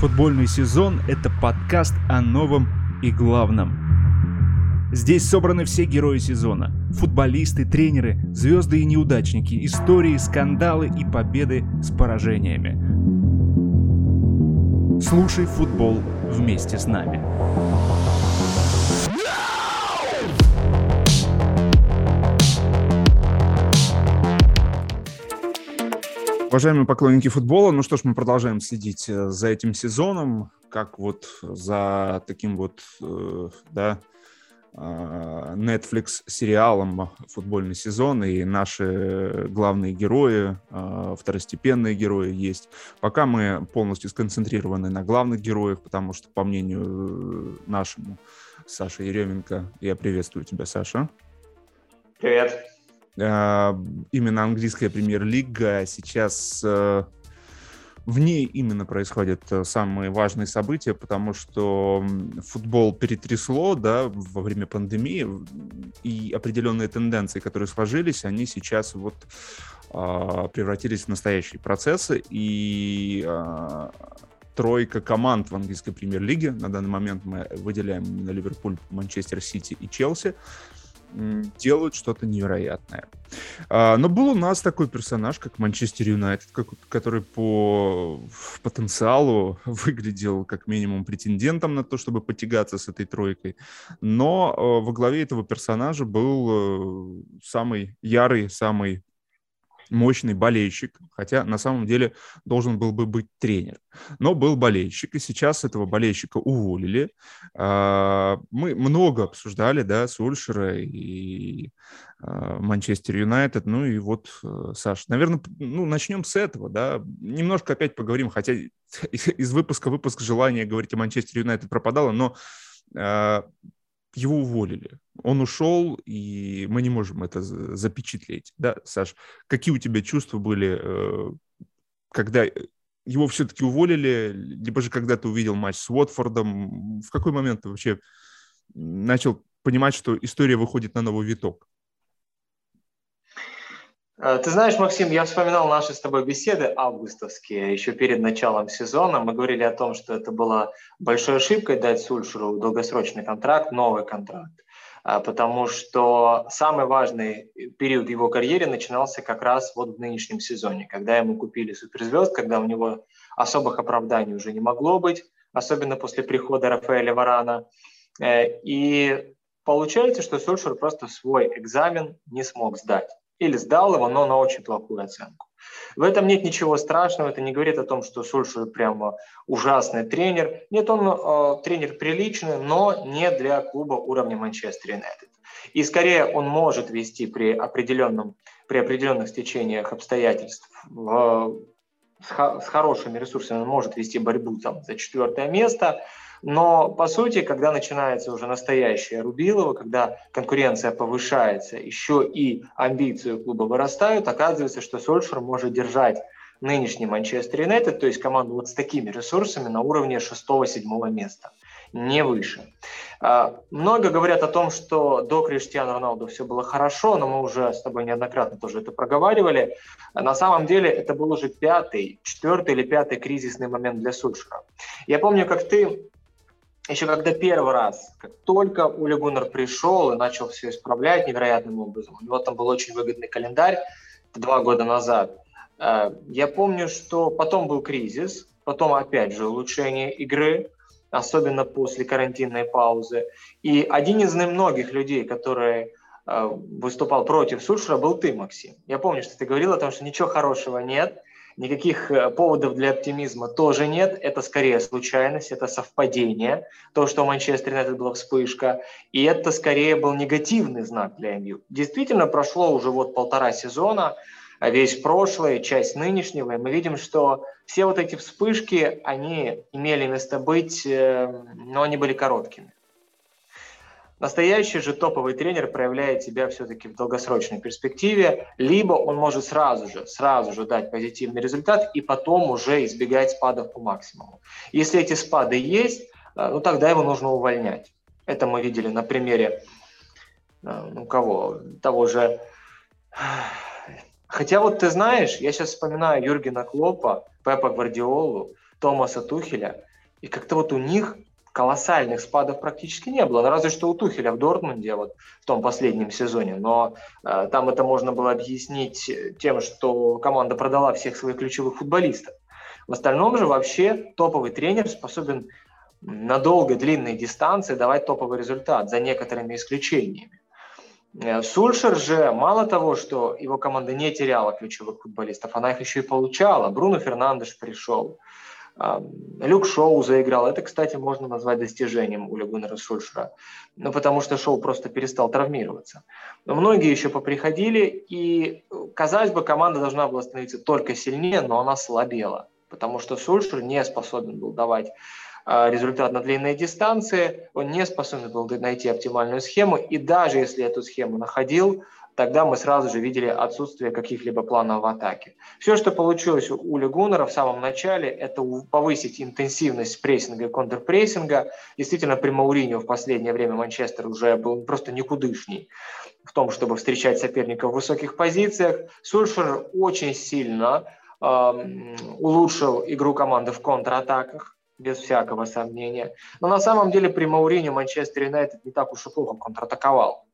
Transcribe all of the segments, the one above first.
Футбольный сезон – это подкаст о новом и главном. Здесь собраны все герои сезона. Футболисты, тренеры, звезды и неудачники, истории, скандалы и победы с поражениями. Слушай футбол вместе с нами. Уважаемые поклонники футбола, ну что ж, мы продолжаем следить э, за этим сезоном, как вот за таким вот, э, да, а, Netflix сериалом футбольный сезон, и наши главные герои, а, второстепенные герои есть. Пока мы полностью сконцентрированы на главных героях, потому что, по мнению э, нашему Саши Еременко, я приветствую тебя, Саша. Привет. А, именно английская премьер-лига. Сейчас э, в ней именно происходят э, самые важные события, потому что футбол перетрясло да, во время пандемии, и определенные тенденции, которые сложились, они сейчас вот а, превратились в настоящие процессы, и а, тройка команд в английской премьер-лиге, на данный момент мы выделяем именно Ливерпуль, Манчестер Сити и Челси, делают что-то невероятное. А, но был у нас такой персонаж, как Манчестер Юнайтед, который по потенциалу выглядел как минимум претендентом на то, чтобы потягаться с этой тройкой. Но а, во главе этого персонажа был э, самый ярый, самый мощный болельщик, хотя на самом деле должен был бы быть тренер. Но был болельщик, и сейчас этого болельщика уволили. А, мы много обсуждали, да, Сульшера и а, Манчестер Юнайтед, ну и вот, э, Саш, наверное, ну, начнем с этого, да, немножко опять поговорим, хотя из выпуска в выпуск желание говорить о Манчестер Юнайтед пропадало, но а, его уволили. Он ушел, и мы не можем это запечатлеть. Да, Саш, какие у тебя чувства были, э, когда его все-таки уволили, либо же когда ты увидел матч с Уотфордом? В какой момент ты вообще начал понимать, что история выходит на новый виток? Э, ты знаешь, Максим, я вспоминал наши с тобой беседы августовские, еще перед началом сезона. Мы говорили о том, что это была большой ошибкой дать Сульшеру долгосрочный контракт, новый контракт. Э, потому что самый важный период его карьеры начинался как раз вот в нынешнем сезоне, когда ему купили суперзвезд, когда у него особых оправданий уже не могло быть, особенно после прихода Рафаэля Варана. Э, и получается, что Сульшер просто свой экзамен не смог сдать или сдал его, но на очень плохую оценку. В этом нет ничего страшного, это не говорит о том, что Сульшер прямо ужасный тренер. Нет, он э, тренер приличный, но не для клуба уровня Манчестер Юнайтед. И скорее он может вести при, определенном, при определенных стечениях обстоятельств в, с, с хорошими ресурсами, он может вести борьбу там, за четвертое место, но, по сути, когда начинается уже настоящее Рубилово, когда конкуренция повышается, еще и амбиции клуба вырастают, оказывается, что Сольшер может держать нынешний Манчестер Юнайтед, то есть команду вот с такими ресурсами на уровне 6-7 места, не выше. А, много говорят о том, что до Криштиану Роналду все было хорошо, но мы уже с тобой неоднократно тоже это проговаривали. На самом деле это был уже пятый, четвертый или пятый кризисный момент для Сульшера. Я помню, как ты еще когда первый раз, как только Ули Гуннер пришел и начал все исправлять невероятным образом, у него там был очень выгодный календарь два года назад. Э, я помню, что потом был кризис, потом опять же улучшение игры, особенно после карантинной паузы. И один из немногих людей, который э, выступал против Сульшера, был ты, Максим. Я помню, что ты говорил о том, что ничего хорошего нет, Никаких э, поводов для оптимизма тоже нет. Это скорее случайность, это совпадение. То, что у Манчестер Юнайтед была вспышка. И это скорее был негативный знак для МЮ. Действительно, прошло уже вот полтора сезона, а весь прошлый, часть нынешнего, и мы видим, что все вот эти вспышки, они имели место быть, э, но они были короткими. Настоящий же топовый тренер проявляет себя все-таки в долгосрочной перспективе, либо он может сразу же, сразу же дать позитивный результат и потом уже избегать спадов по максимуму. Если эти спады есть, э, ну тогда его нужно увольнять. Это мы видели на примере э, ну, кого? Того же... Хотя вот ты знаешь, я сейчас вспоминаю Юргена Клопа, Пепа Гвардиолу, Томаса Тухеля. И как-то вот у них колоссальных спадов практически не было. Ну, разве что у Тухеля в Дортмунде, вот в том последнем сезоне. Но э, там это можно было объяснить тем, что команда продала всех своих ключевых футболистов. В остальном же вообще топовый тренер способен на долгой, длинной дистанции давать топовый результат, за некоторыми исключениями. Э, Сульшер же мало того, что его команда не теряла ключевых футболистов, она их еще и получала. Бруно Фернандеш пришел, Люк Шоу заиграл. Это, кстати, можно назвать достижением у Легунера Сульшера. Ну, потому что Шоу просто перестал травмироваться. Но многие еще поприходили, и, казалось бы, команда должна была становиться только сильнее, но она слабела. Потому что Сульшер не способен был давать а, результат на длинной дистанции, он не способен был найти оптимальную схему, и даже если эту схему находил, тогда мы сразу же видели отсутствие каких-либо планов в атаке. Все, что получилось у Легунера в самом начале, это повысить интенсивность прессинга и контрпрессинга. Действительно, при Мауринio в последнее время Манчестер уже был просто никудышний в том, чтобы встречать соперника в высоких позициях. Сульшер очень сильно э, улучшил игру команды в контратаках без всякого сомнения. Но на самом деле при Мауринio Манчестер Юнайтед не так уж и плохо контратаковал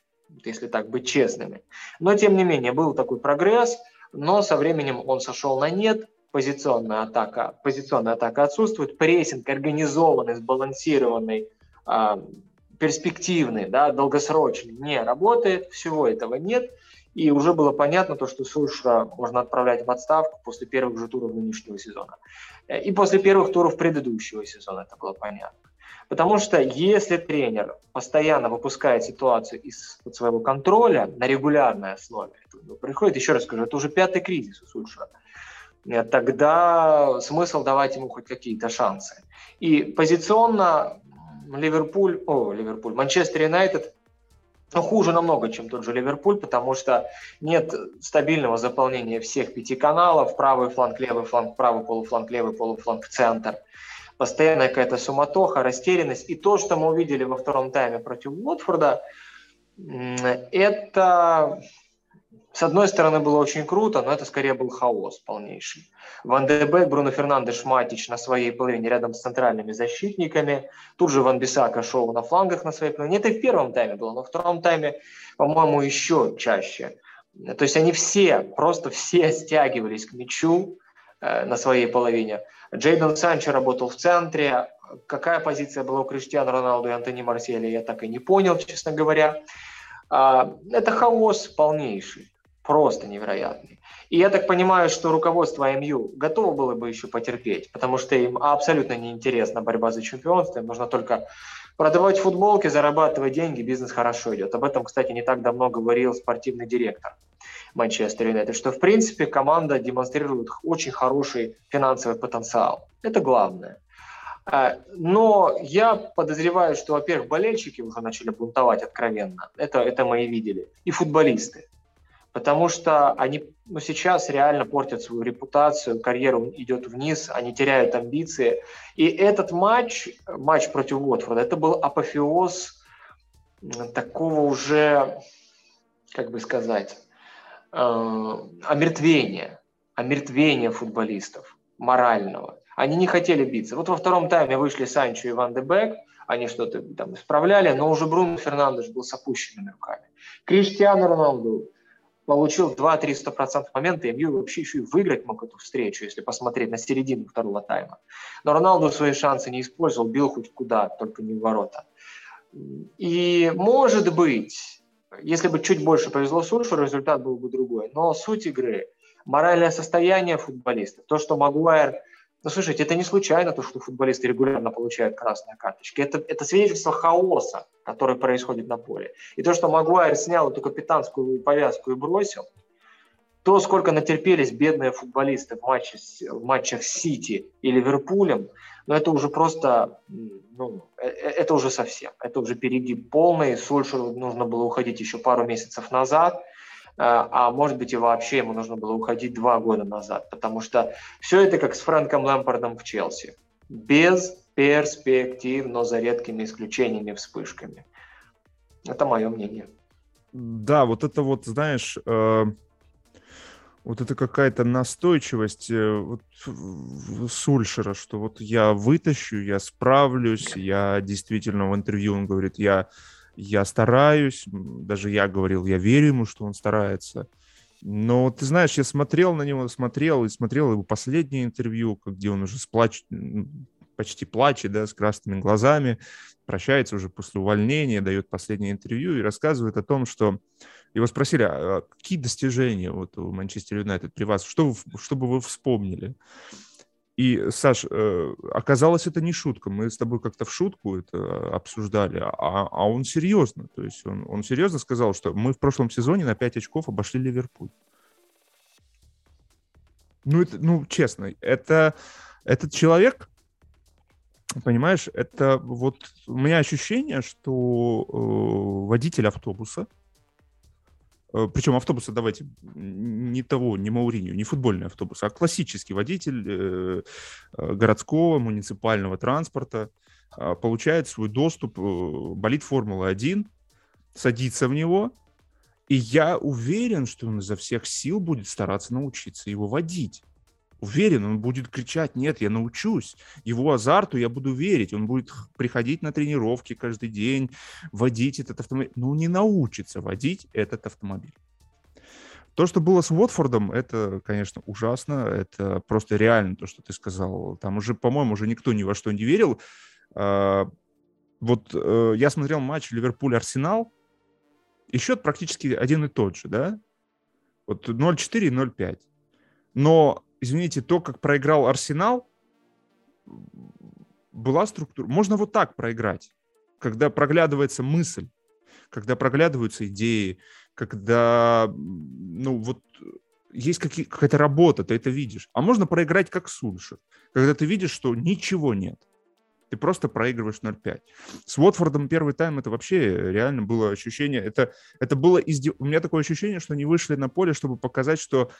если так быть честными. Но, тем не менее, был такой прогресс, но со временем он сошел на нет, позиционная атака, позиционная атака отсутствует, прессинг организованный, сбалансированный, э, перспективный, да, долгосрочный не работает, всего этого нет, и уже было понятно то, что Сульшера можно отправлять в отставку после первых же туров нынешнего сезона. И после первых туров предыдущего сезона это было понятно. Потому что если тренер постоянно выпускает ситуацию из своего контроля на регулярной основе, приходит, еще раз скажу, это уже пятый кризис у Сульшера, э, тогда смысл давать ему хоть какие-то шансы. И позиционно Ливерпуль, о, Ливерпуль, Манчестер Юнайтед ну, хуже намного, чем тот же Ливерпуль, потому что нет стабильного заполнения всех пяти каналов, правый фланг, левый фланг, правый полуфланг, левый полуфланг, центр постоянная какая-то суматоха, растерянность. И то, что мы увидели во втором тайме против Уотфорда, это, с одной стороны, было очень круто, но это скорее был хаос полнейший. Ван де Бек, Бруно Фернандеш, Матич на своей половине рядом с центральными защитниками. Тут же Ван Бисака шел на флангах на своей половине. Это и в первом тайме было, но в втором тайме, по-моему, еще чаще. То есть они все, просто все стягивались к мячу на своей половине. Джейден Санчо работал в центре. Какая позиция была у Криштиану Роналду и Антони Марсели, я так и не понял, честно говоря. А, это хаос полнейший, просто невероятный. И я так понимаю, что руководство МЮ готово было бы еще потерпеть, потому что им абсолютно неинтересна борьба за чемпионство, им нужно только продавать футболки, зарабатывать деньги, бизнес хорошо идет. Об этом, кстати, не так давно говорил спортивный директор Манчестер Юнайтед, что в принципе команда демонстрирует очень хороший финансовый потенциал. Это главное. А, но я подозреваю, что, во-первых, болельщики уже начали бунтовать откровенно. Это, это мы и видели. И футболисты. Потому что они ну, сейчас реально портят свою репутацию, карьеру идет вниз, они теряют амбиции. И этот матч, матч против Уотфорда, это был апофеоз такого уже, как бы сказать, э, омертвения, омертвения футболистов морального. Они не хотели биться. Вот во втором тайме вышли Санчо и Ван де Бек, они что-то там исправляли, но уже Бруно Фернандеш был с опущенными руками. Криштиану Роналду получил 2-300% момента, и МЮ вообще еще и выиграть мог эту встречу, если посмотреть на середину второго тайма. Но Роналду свои шансы не использовал, бил хоть куда, только не в ворота. И может быть, если бы чуть больше повезло Сульшеру, результат был бы другой. Но суть игры, моральное состояние футболистов, то, что Магуайр... Ну, слушайте, это не случайно, то, что футболисты регулярно получают красные карточки. Это, это свидетельство хаоса, который происходит на поле. И то, что Магуайр снял эту капитанскую повязку и бросил, то, сколько натерпелись бедные футболисты в, матче, в матчах Сити и Ливерпулем, но это уже просто, ну, э, э, это уже совсем, это уже перегиб полный. Сульшеру нужно было уходить еще пару месяцев назад, а может быть и вообще ему нужно было уходить два года назад, потому что все это как с Фрэнком Лэмпардом в Челси. Без перспектив, но за редкими исключениями, вспышками. Это мое мнение. Да, вот это вот, знаешь, э, вот это какая-то настойчивость э, вот, Сульшера, что вот я вытащу, я справлюсь, я действительно в интервью он говорит, я, я стараюсь, даже я говорил, я верю ему, что он старается. Но ты знаешь, я смотрел на него, смотрел и смотрел его последнее интервью, где он уже сплач... почти плачет, да, с красными глазами, прощается уже после увольнения, дает последнее интервью и рассказывает о том, что его спросили, а какие достижения вот у Манчестер Юнайтед при вас, что, вы, что бы вы вспомнили? И, Саш, э, оказалось, это не шутка. Мы с тобой как-то в шутку это обсуждали, а, а он серьезно. То есть он, он серьезно сказал, что мы в прошлом сезоне на 5 очков обошли Ливерпуль. Ну, это, ну честно, это, этот человек, понимаешь, это вот у меня ощущение, что э, водитель автобуса, Э, Причем автобуса, давайте, не того, не Мауринию, не футбольный автобус, а классический водитель э, э, городского муниципального транспорта получает свой доступ, болит Формула-1, садится в него, и я уверен, что он изо всех сил будет стараться научиться его водить. Уверен, он будет кричать, нет, я научусь. Его азарту я буду верить. Он будет приходить на тренировки каждый день, водить этот автомобиль. Но не научится водить этот автомобиль. То, что было с Уотфордом, это, конечно, ужасно. Это просто реально то, что ты сказал. Там уже, по-моему, уже никто ни во что не верил. А, вот э, я смотрел матч Ливерпуль-Арсенал, и счет практически один и тот же, да? Вот 0-4 и 0-5. Но извините, то, как проиграл Арсенал, была структура. Можно вот так проиграть, когда проглядывается мысль, когда проглядываются идеи, когда, ну, вот есть какие, какая-то работа, ты это видишь. А можно проиграть как Сульшер, когда ты видишь, что ничего нет. Ты просто проигрываешь 0-5. С Уотфордом первый тайм это вообще реально было ощущение. Это, это было издев... У меня такое ощущение, что они вышли на поле, чтобы показать, что...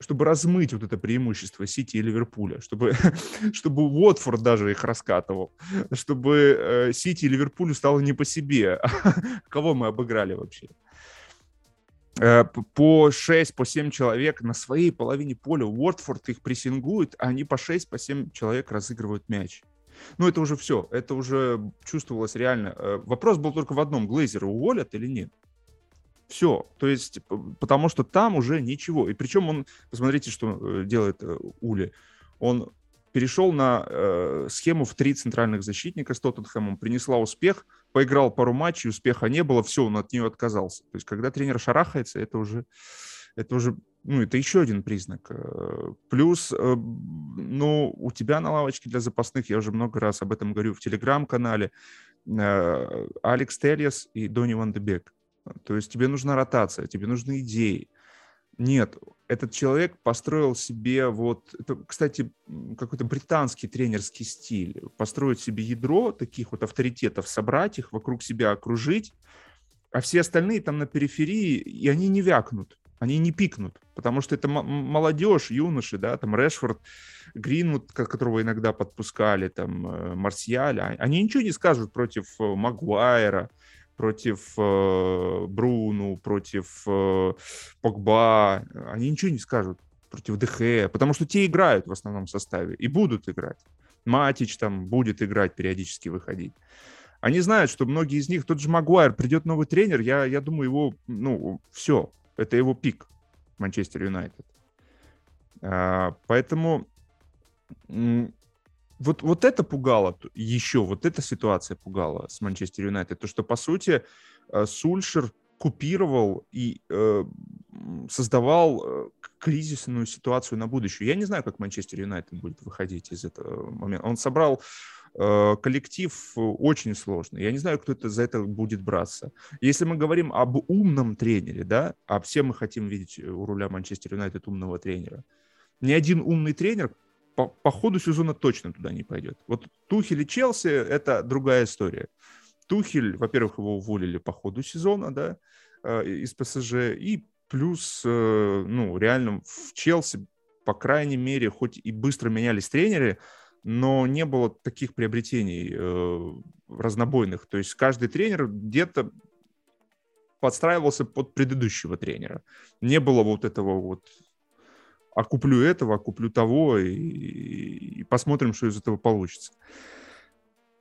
Чтобы размыть вот это преимущество Сити и Ливерпуля. Чтобы, чтобы Уотфорд даже их раскатывал. Чтобы э, Сити и Ливерпулю стало не по себе. Кого мы обыграли вообще? Э, по 6, по 7 человек на своей половине поля Уотфорд их прессингует, а они по 6, по 7 человек разыгрывают мяч. Ну, это уже все, это уже чувствовалось реально. Э, вопрос был только в одном, Глейзера уволят или нет? Все, то есть, потому что там уже ничего. И причем он, посмотрите, что э, делает э, Ули. Он перешел на э, схему в три центральных защитника с Тоттенхэмом, принесла успех, поиграл пару матчей, успеха не было, все, он от нее отказался. То есть, когда тренер шарахается, это уже, это уже ну, это еще один признак. Э, плюс, э, ну, у тебя на лавочке для запасных, я уже много раз об этом говорю в телеграм-канале, э, Алекс Тельяс и Донни Ван Дебек. То есть тебе нужна ротация, тебе нужны идеи. Нет, этот человек построил себе вот, это, кстати, какой-то британский тренерский стиль, построить себе ядро таких вот авторитетов, собрать их, вокруг себя окружить, а все остальные там на периферии, и они не вякнут они не пикнут, потому что это молодежь, юноши, да, там Решфорд, Гринвуд, которого иногда подпускали, там э, Марсиаль, а, они ничего не скажут против э, Магуайра, против э, Бруну, против э, Погба, они ничего не скажут против ДХ, потому что те играют в основном составе и будут играть. Матич там будет играть, периодически выходить. Они знают, что многие из них, тот же Магуайр, придет новый тренер, я, я думаю, его, ну, все, это его пик Манчестер Юнайтед. А, поэтому вот, вот это пугало еще, вот эта ситуация пугала с Манчестер Юнайтед. То, что, по сути, э, Сульшер купировал и э, создавал э, кризисную ситуацию на будущее. Я не знаю, как Манчестер Юнайтед будет выходить из этого момента. Он собрал коллектив очень сложный. Я не знаю, кто это за это будет браться. Если мы говорим об умном тренере, да, а все мы хотим видеть у руля Манчестер Юнайтед умного тренера, ни один умный тренер по, по ходу сезона точно туда не пойдет. Вот Тухель и Челси – это другая история. Тухель, во-первых, его уволили по ходу сезона, да, э, из ПСЖ, и плюс, э, ну, реально в Челси, по крайней мере, хоть и быстро менялись тренеры, но не было таких приобретений э, разнобойных. То есть каждый тренер где-то подстраивался под предыдущего тренера. Не было вот этого вот а куплю этого, а того, и, и посмотрим, что из этого получится.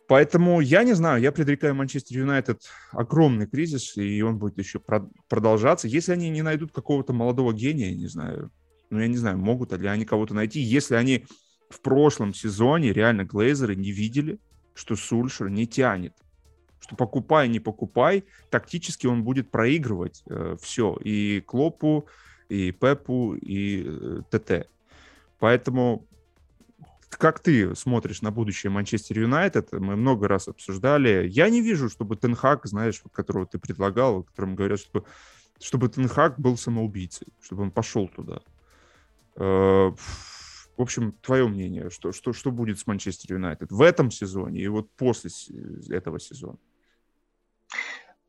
Поэтому я не знаю, я предрекаю Манчестер Юнайтед огромный кризис, и он будет еще продолжаться. Если они не найдут какого-то молодого гения, не знаю, ну я не знаю, могут ли они кого-то найти, если они в прошлом сезоне реально глейзеры не видели, что Сульшер не тянет, что покупай, не покупай, тактически он будет проигрывать э, все, и Клопу, и Пепу, и э, ТТ. Поэтому как ты смотришь на будущее Манчестер Юнайтед? Мы много раз обсуждали. Я не вижу, чтобы Тенхак, знаешь, которого ты предлагал, которым говорят, что чтобы Тенхак был самоубийцей, чтобы он пошел туда. Э, в общем, твое мнение, что, что, что будет с Манчестер Юнайтед в этом сезоне и вот после этого сезона?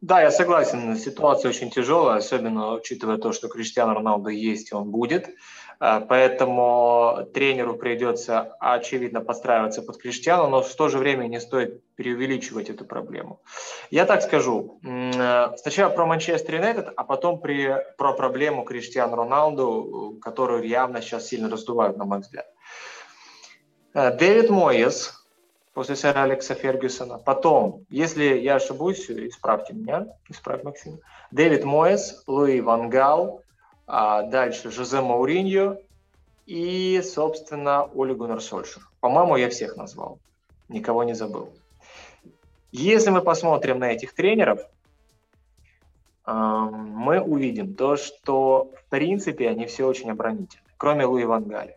Да, я согласен. Ситуация очень тяжелая, особенно учитывая то, что Криштиану Роналду есть, и он будет. Э, поэтому тренеру придется, очевидно, подстраиваться под Криштиану, но в то же время не стоит преувеличивать эту проблему. Я так скажу. Э, сначала про Манчестер Юнайтед, а потом при, про проблему Криштиану Роналду, которую явно сейчас сильно раздувают, на мой взгляд. Э, Дэвид Моес, после сэра Алекса Фергюсона. Потом, если я ошибусь, исправьте меня, исправь Максим. Дэвид Моэс, Луи Ван Гал, а дальше Жозе Мауриньо и, собственно, Оли Гуннер. По-моему, я всех назвал, никого не забыл. Если мы посмотрим на этих тренеров, мы увидим то, что в принципе они все очень оборонительны, кроме Луи Ван Галя.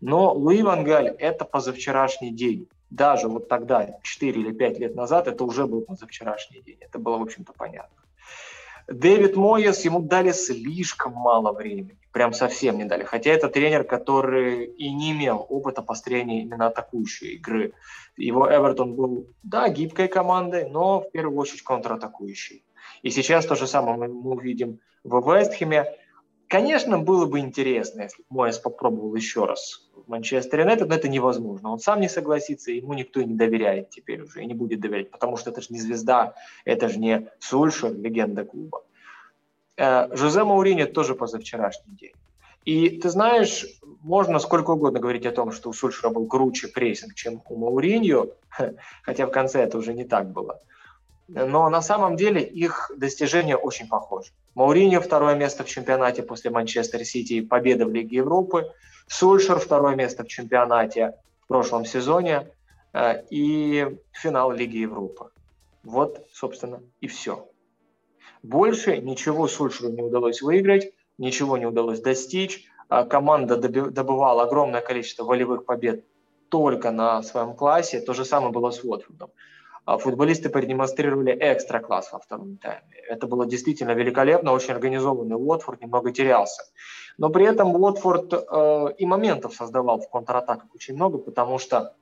Но Луи Ван Галь – это позавчерашний день даже вот тогда, 4 или 5 лет назад, это уже был позавчерашний день. Это было, в общем-то, понятно. Дэвид Моес, ему дали слишком мало времени. Прям совсем не дали. Хотя это тренер, который и не имел опыта построения именно атакующей игры. Его Эвертон был, да, гибкой командой, но в первую очередь контратакующей. И сейчас то же самое мы увидим в Вестхеме. Конечно, было бы интересно, если бы Моэс попробовал еще раз в Манчестер Юнайтед, но это невозможно. Он сам не согласится, ему никто и не доверяет теперь уже, и не будет доверять, потому что это же не звезда, это же не Сульшер, легенда клуба. Э, Жозе Мауриньо тоже позавчерашний день. И ты знаешь, можно сколько угодно говорить о том, что у Сульшера был круче прессинг, чем у Мауриньо, хотя в конце это уже не так было но на самом деле их достижения очень похожи. Мауриньо второе место в чемпионате после Манчестер Сити, победа в Лиге Европы. Сульшер второе место в чемпионате в прошлом сезоне э, и финал Лиги Европы. Вот, собственно, и все. Больше ничего Сульшеру не удалось выиграть, ничего не удалось достичь. Э, команда добывала огромное количество волевых побед только на своем классе. То же самое было с Уотфордом. А футболисты продемонстрировали экстра класс во втором тайме. Это было действительно великолепно, очень организованный Уотфорд немного терялся. Но при этом Уотфорд э, и моментов создавал в контратаках очень много, потому что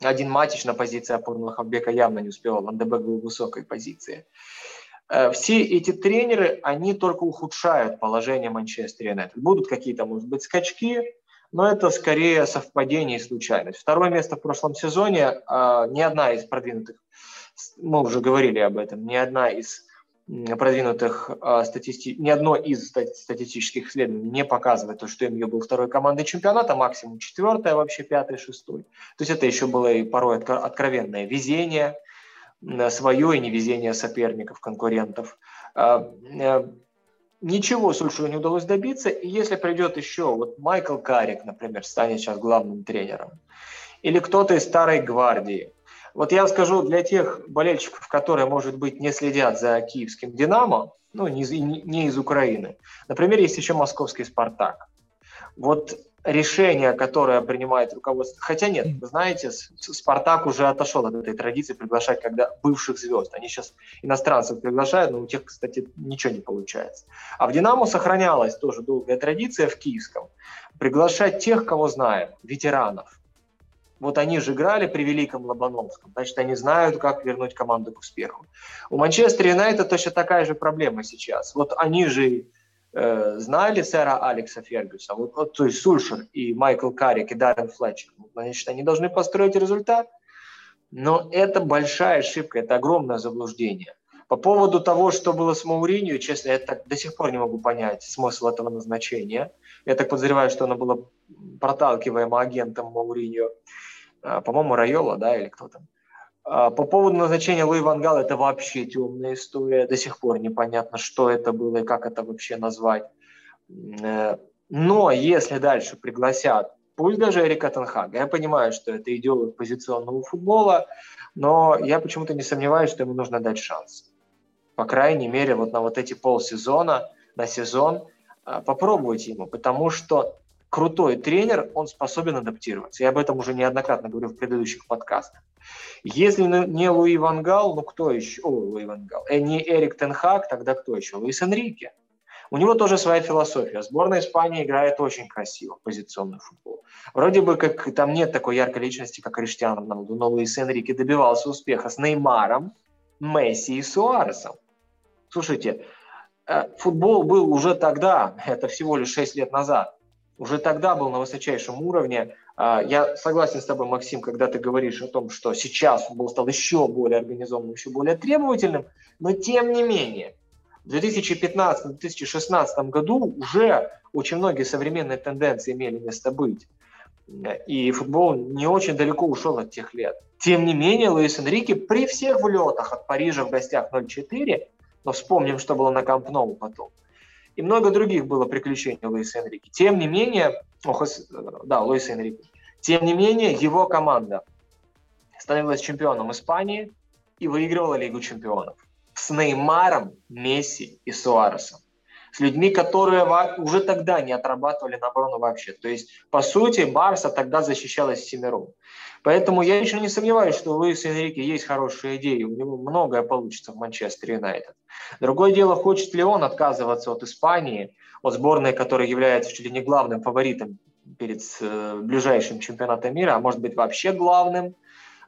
один матч на позиции опорного хавбека явно не успевал, Ландебек был в высокой позиции. Э, все эти тренеры, они только ухудшают положение Манчестер Юнайтед. Будут какие-то, может быть, скачки, но это скорее совпадение и случайность. Второе место в прошлом сезоне, а, ни одна из продвинутых, мы уже говорили об этом, ни одна из продвинутых а, статисти... ни одно из статистических исследований не показывает то, что МЮ был второй командой чемпионата, максимум четвертая, вообще пятый, шестой. То есть это еще было и порой откровенное везение, свое и невезение соперников, конкурентов. А, э, ничего Сульшеру не удалось добиться. И если придет еще, вот Майкл Карик, например, станет сейчас главным тренером, или кто-то из старой гвардии, вот я скажу для тех болельщиков, которые, может быть, не следят за киевским «Динамо», ну, не, не из Украины. Например, есть еще московский «Спартак». Вот решение, которое принимает руководство. Хотя нет, вы знаете, Спартак уже отошел от этой традиции приглашать когда бывших звезд. Они сейчас иностранцев приглашают, но у тех, кстати, ничего не получается. А в Динамо сохранялась тоже долгая традиция в Киевском приглашать тех, кого знаем, ветеранов. Вот они же играли при Великом Лобановском, значит, они знают, как вернуть команду к успеху. У Манчестер Юнайтед точно такая же проблема сейчас. Вот они же Э, знали сэра Алекса Фергюса, вот, вот, то есть Сульшер и Майкл Карик и Даррен Флетчер, значит, они должны построить результат, но это большая ошибка, это огромное заблуждение. По поводу того, что было с Мауринью, честно, я так до сих пор не могу понять смысл этого назначения. Я так подозреваю, что оно было проталкиваемо агентом Мауриньо. А, по-моему, Райола, да, или кто там. А, по поводу назначения Луи Вангала, это вообще темная история. До сих пор непонятно, что это было и как это вообще назвать. Э, но если дальше пригласят, пусть даже Эрика Тенхага, я понимаю, что это идеолог позиционного футбола, но я почему-то не сомневаюсь, что ему нужно дать шанс. По крайней мере, вот на вот эти полсезона, на сезон, а, попробовать ему, потому что крутой тренер, он способен адаптироваться. Я об этом уже неоднократно говорил в предыдущих подкастах. Если не Луи Вангал, ну кто еще? О, Луи Вангал. Э, не Эрик Тенхак, тогда кто еще? Луис Энрике. У него тоже своя философия. Сборная Испании играет очень красиво, позиционный футбол. Вроде бы как там нет такой яркой личности, как Криштиану Роналду, но Луис Энрике добивался успеха с Неймаром, Месси и Суаресом. Слушайте, э, футбол был уже тогда, это всего лишь 6 лет назад, уже тогда был на высочайшем уровне. А, я согласен с тобой, Максим, когда ты говоришь о том, что сейчас футбол стал еще более организованным, еще более требовательным, но тем не менее, в 2015-2016 году уже очень многие современные тенденции имели место быть. И футбол не очень далеко ушел от тех лет. Тем не менее, Луис Энрике при всех влетах от Парижа в гостях 0-4, но вспомним, что было на Камп потом, и много других было приключений Луиса Энрике. Тем не менее, ох, да, Луис Энрике, тем не менее, его команда становилась чемпионом Испании и выигрывала Лигу чемпионов с Неймаром, Месси и Суаресом. С людьми, которые уже тогда не отрабатывали на оборону вообще. То есть, по сути, Барса тогда защищалась семером. Поэтому я еще не сомневаюсь, что у Луиса Энрике есть хорошие идеи, у него многое получится в Манчестер Юнайтед. Другое дело, хочет ли он отказываться от Испании, от сборной, которая является чуть ли не главным фаворитом перед э, ближайшим чемпионатом мира, а может быть вообще главным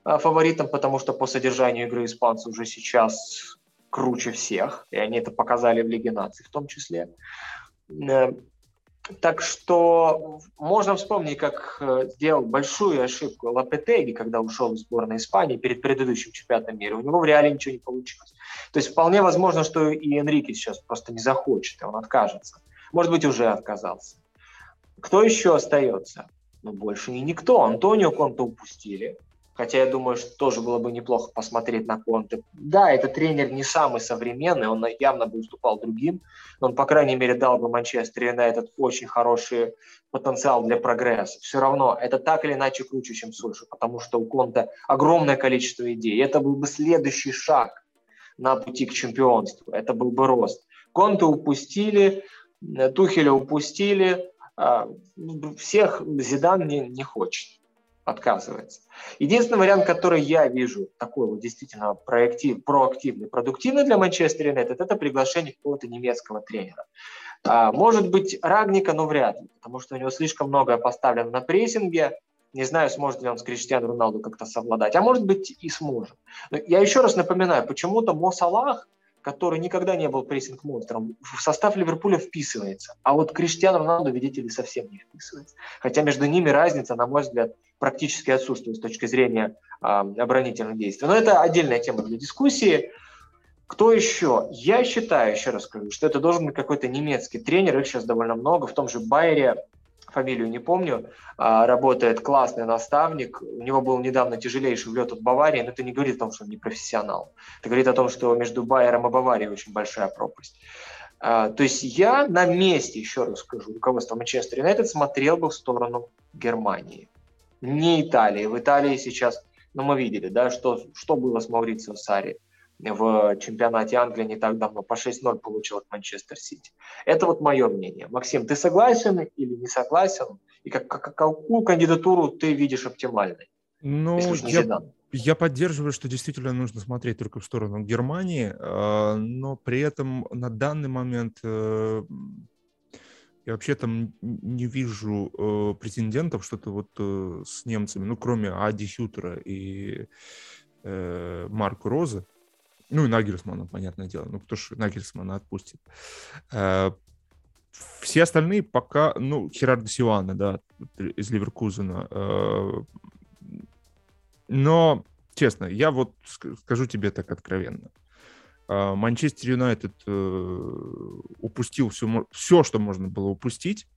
э, фаворитом, потому что по содержанию игры испанцы уже сейчас круче всех, и они это показали в Лиге наций в том числе. Так что можно вспомнить, как э, сделал большую ошибку Лапетеги, когда ушел из сборной Испании перед предыдущим чемпионатом мира. У него в реале ничего не получилось. То есть вполне возможно, что и Энрике сейчас просто не захочет, и он откажется. Может быть, уже отказался. Кто еще остается? Ну, больше и никто. Антонио Конта упустили. Хотя я думаю, что тоже было бы неплохо посмотреть на Конте. Да, этот тренер не самый современный, он явно бы уступал другим, но он, по крайней мере, дал бы Манчестер Юнайтед очень хороший потенциал для прогресса. Все равно это так или иначе круче, чем Сульшер, потому что у Конта огромное количество идей. Это был бы следующий шаг на пути к чемпионству. Это был бы рост. Конте упустили, Тухеля упустили, а, всех Зидан не, не хочет отказывается. Единственный вариант, который я вижу, такой вот действительно проактив, проактивный, продуктивный для Манчестер Юнайтед, это приглашение какого-то немецкого тренера. А, может быть, Рагника, но вряд ли, потому что у него слишком многое поставлено на прессинге. Не знаю, сможет ли он с Криштиану Роналду как-то совладать. А может быть, и сможет. Но я еще раз напоминаю, почему-то Мо Салах – который никогда не был прессинг-монстром, в состав Ливерпуля вписывается. А вот Криштиану Роналду, видите ли, совсем не вписывается. Хотя между ними разница, на мой взгляд, практически отсутствует с точки зрения э, оборонительных действий. Но это отдельная тема для дискуссии. Кто еще? Я считаю, еще раз скажу, что это должен быть какой-то немецкий тренер, их сейчас довольно много. В том же Байере фамилию не помню, а, работает классный наставник. У него был недавно тяжелейший влет от Баварии, но это не говорит о том, что он не профессионал. Это говорит о том, что между Байером и Баварией очень большая пропасть. А, то есть я на месте, еще раз скажу, руководство Манчестер Юнайтед смотрел бы в сторону Германии, не Италии. В Италии сейчас, ну мы видели, да, что, что было с Маурицио Сари в чемпионате Англии не так давно, по 6-0 получил от Манчестер Сити. Это вот мое мнение. Максим, ты согласен или не согласен? И как, как, какую кандидатуру ты видишь оптимальной? Ну, я, я поддерживаю, что действительно нужно смотреть только в сторону Германии, а, но при этом на данный момент э, я вообще там не вижу э, претендентов что-то вот э, с немцами, ну, кроме Ади Хютера и Марку Розы. Ну и Нагельсмана, понятное дело. Ну кто ж Нагельсмана отпустит? Э, все остальные пока, ну, Херардо Сиуана, да, из Ливеркузена. Э, но, честно, я вот скажу тебе так откровенно. Э, Манчестер Юнайтед упустил все, все, что можно было упустить.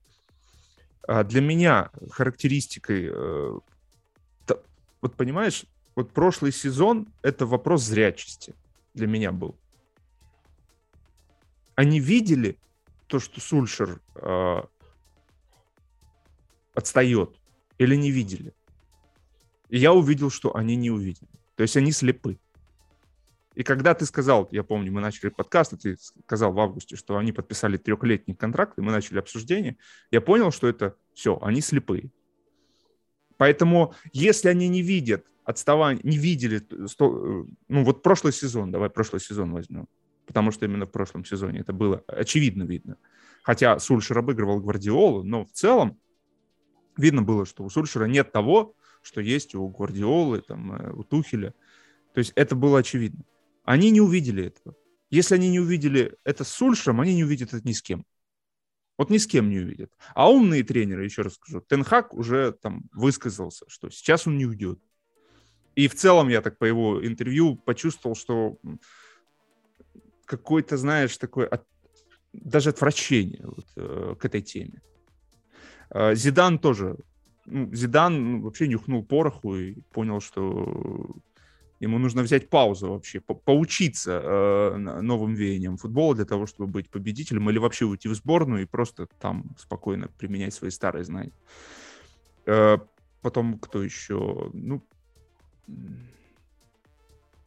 А для меня характеристикой, вот понимаешь, вот прошлый сезон это вопрос зрячести для меня был. Они видели то, что Сульшер э, отстает, или не видели? И я увидел, что они не увидели. То есть они слепы. И когда ты сказал, я помню, мы начали подкаст, и ты сказал в августе, что они подписали трехлетний контракт, и мы начали обсуждение, я понял, что это все, они слепые. Поэтому, если они не видят отставание, не видели, ну вот прошлый сезон, давай прошлый сезон возьмем, потому что именно в прошлом сезоне это было очевидно видно. Хотя Сульшер обыгрывал Гвардиолу, но в целом видно было, что у Сульшера нет того, что есть у Гвардиолы, там, э, у Тухеля. То есть это было очевидно. Они не увидели этого. Если они не увидели это с Сульшером, они не увидят это ни с кем. Вот ни с кем не увидят. А умные тренеры, еще раз скажу, Тенхак уже там высказался, что сейчас он не уйдет. И в целом я так по его интервью почувствовал, что какой-то, знаешь, такой от, даже отвращение вот, э, к этой теме. Э, Зидан тоже. Ну, Зидан ну, вообще нюхнул пороху и понял, что Ему нужно взять паузу вообще, по поучиться э, новым веяниям футбола для того, чтобы быть победителем, или вообще уйти в сборную и просто там спокойно применять свои старые знания. Э, потом кто еще? Ну,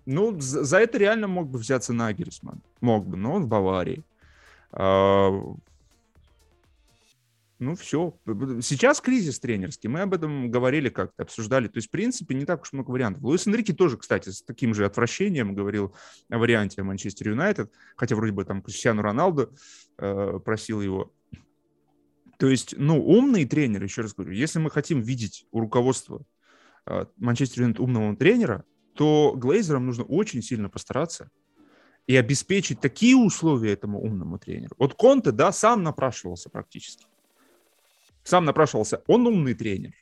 ну, за, за это реально мог бы взяться Нагельсман. Мог бы, но он в Баварии. Э, ну, все. Сейчас кризис тренерский. Мы об этом говорили как-то, обсуждали. То есть, в принципе, не так уж много вариантов. Луис Энрике тоже, кстати, с таким же отвращением говорил о варианте Манчестер Юнайтед, хотя вроде бы там Криштиану Роналду э, просил его. То есть, ну, умный тренер, еще раз говорю, если мы хотим видеть у руководства Манчестер Юнайтед умного тренера, то Глейзерам нужно очень сильно постараться и обеспечить такие условия этому умному тренеру. Вот Конте, да, сам напрашивался практически сам напрашивался, он умный тренер.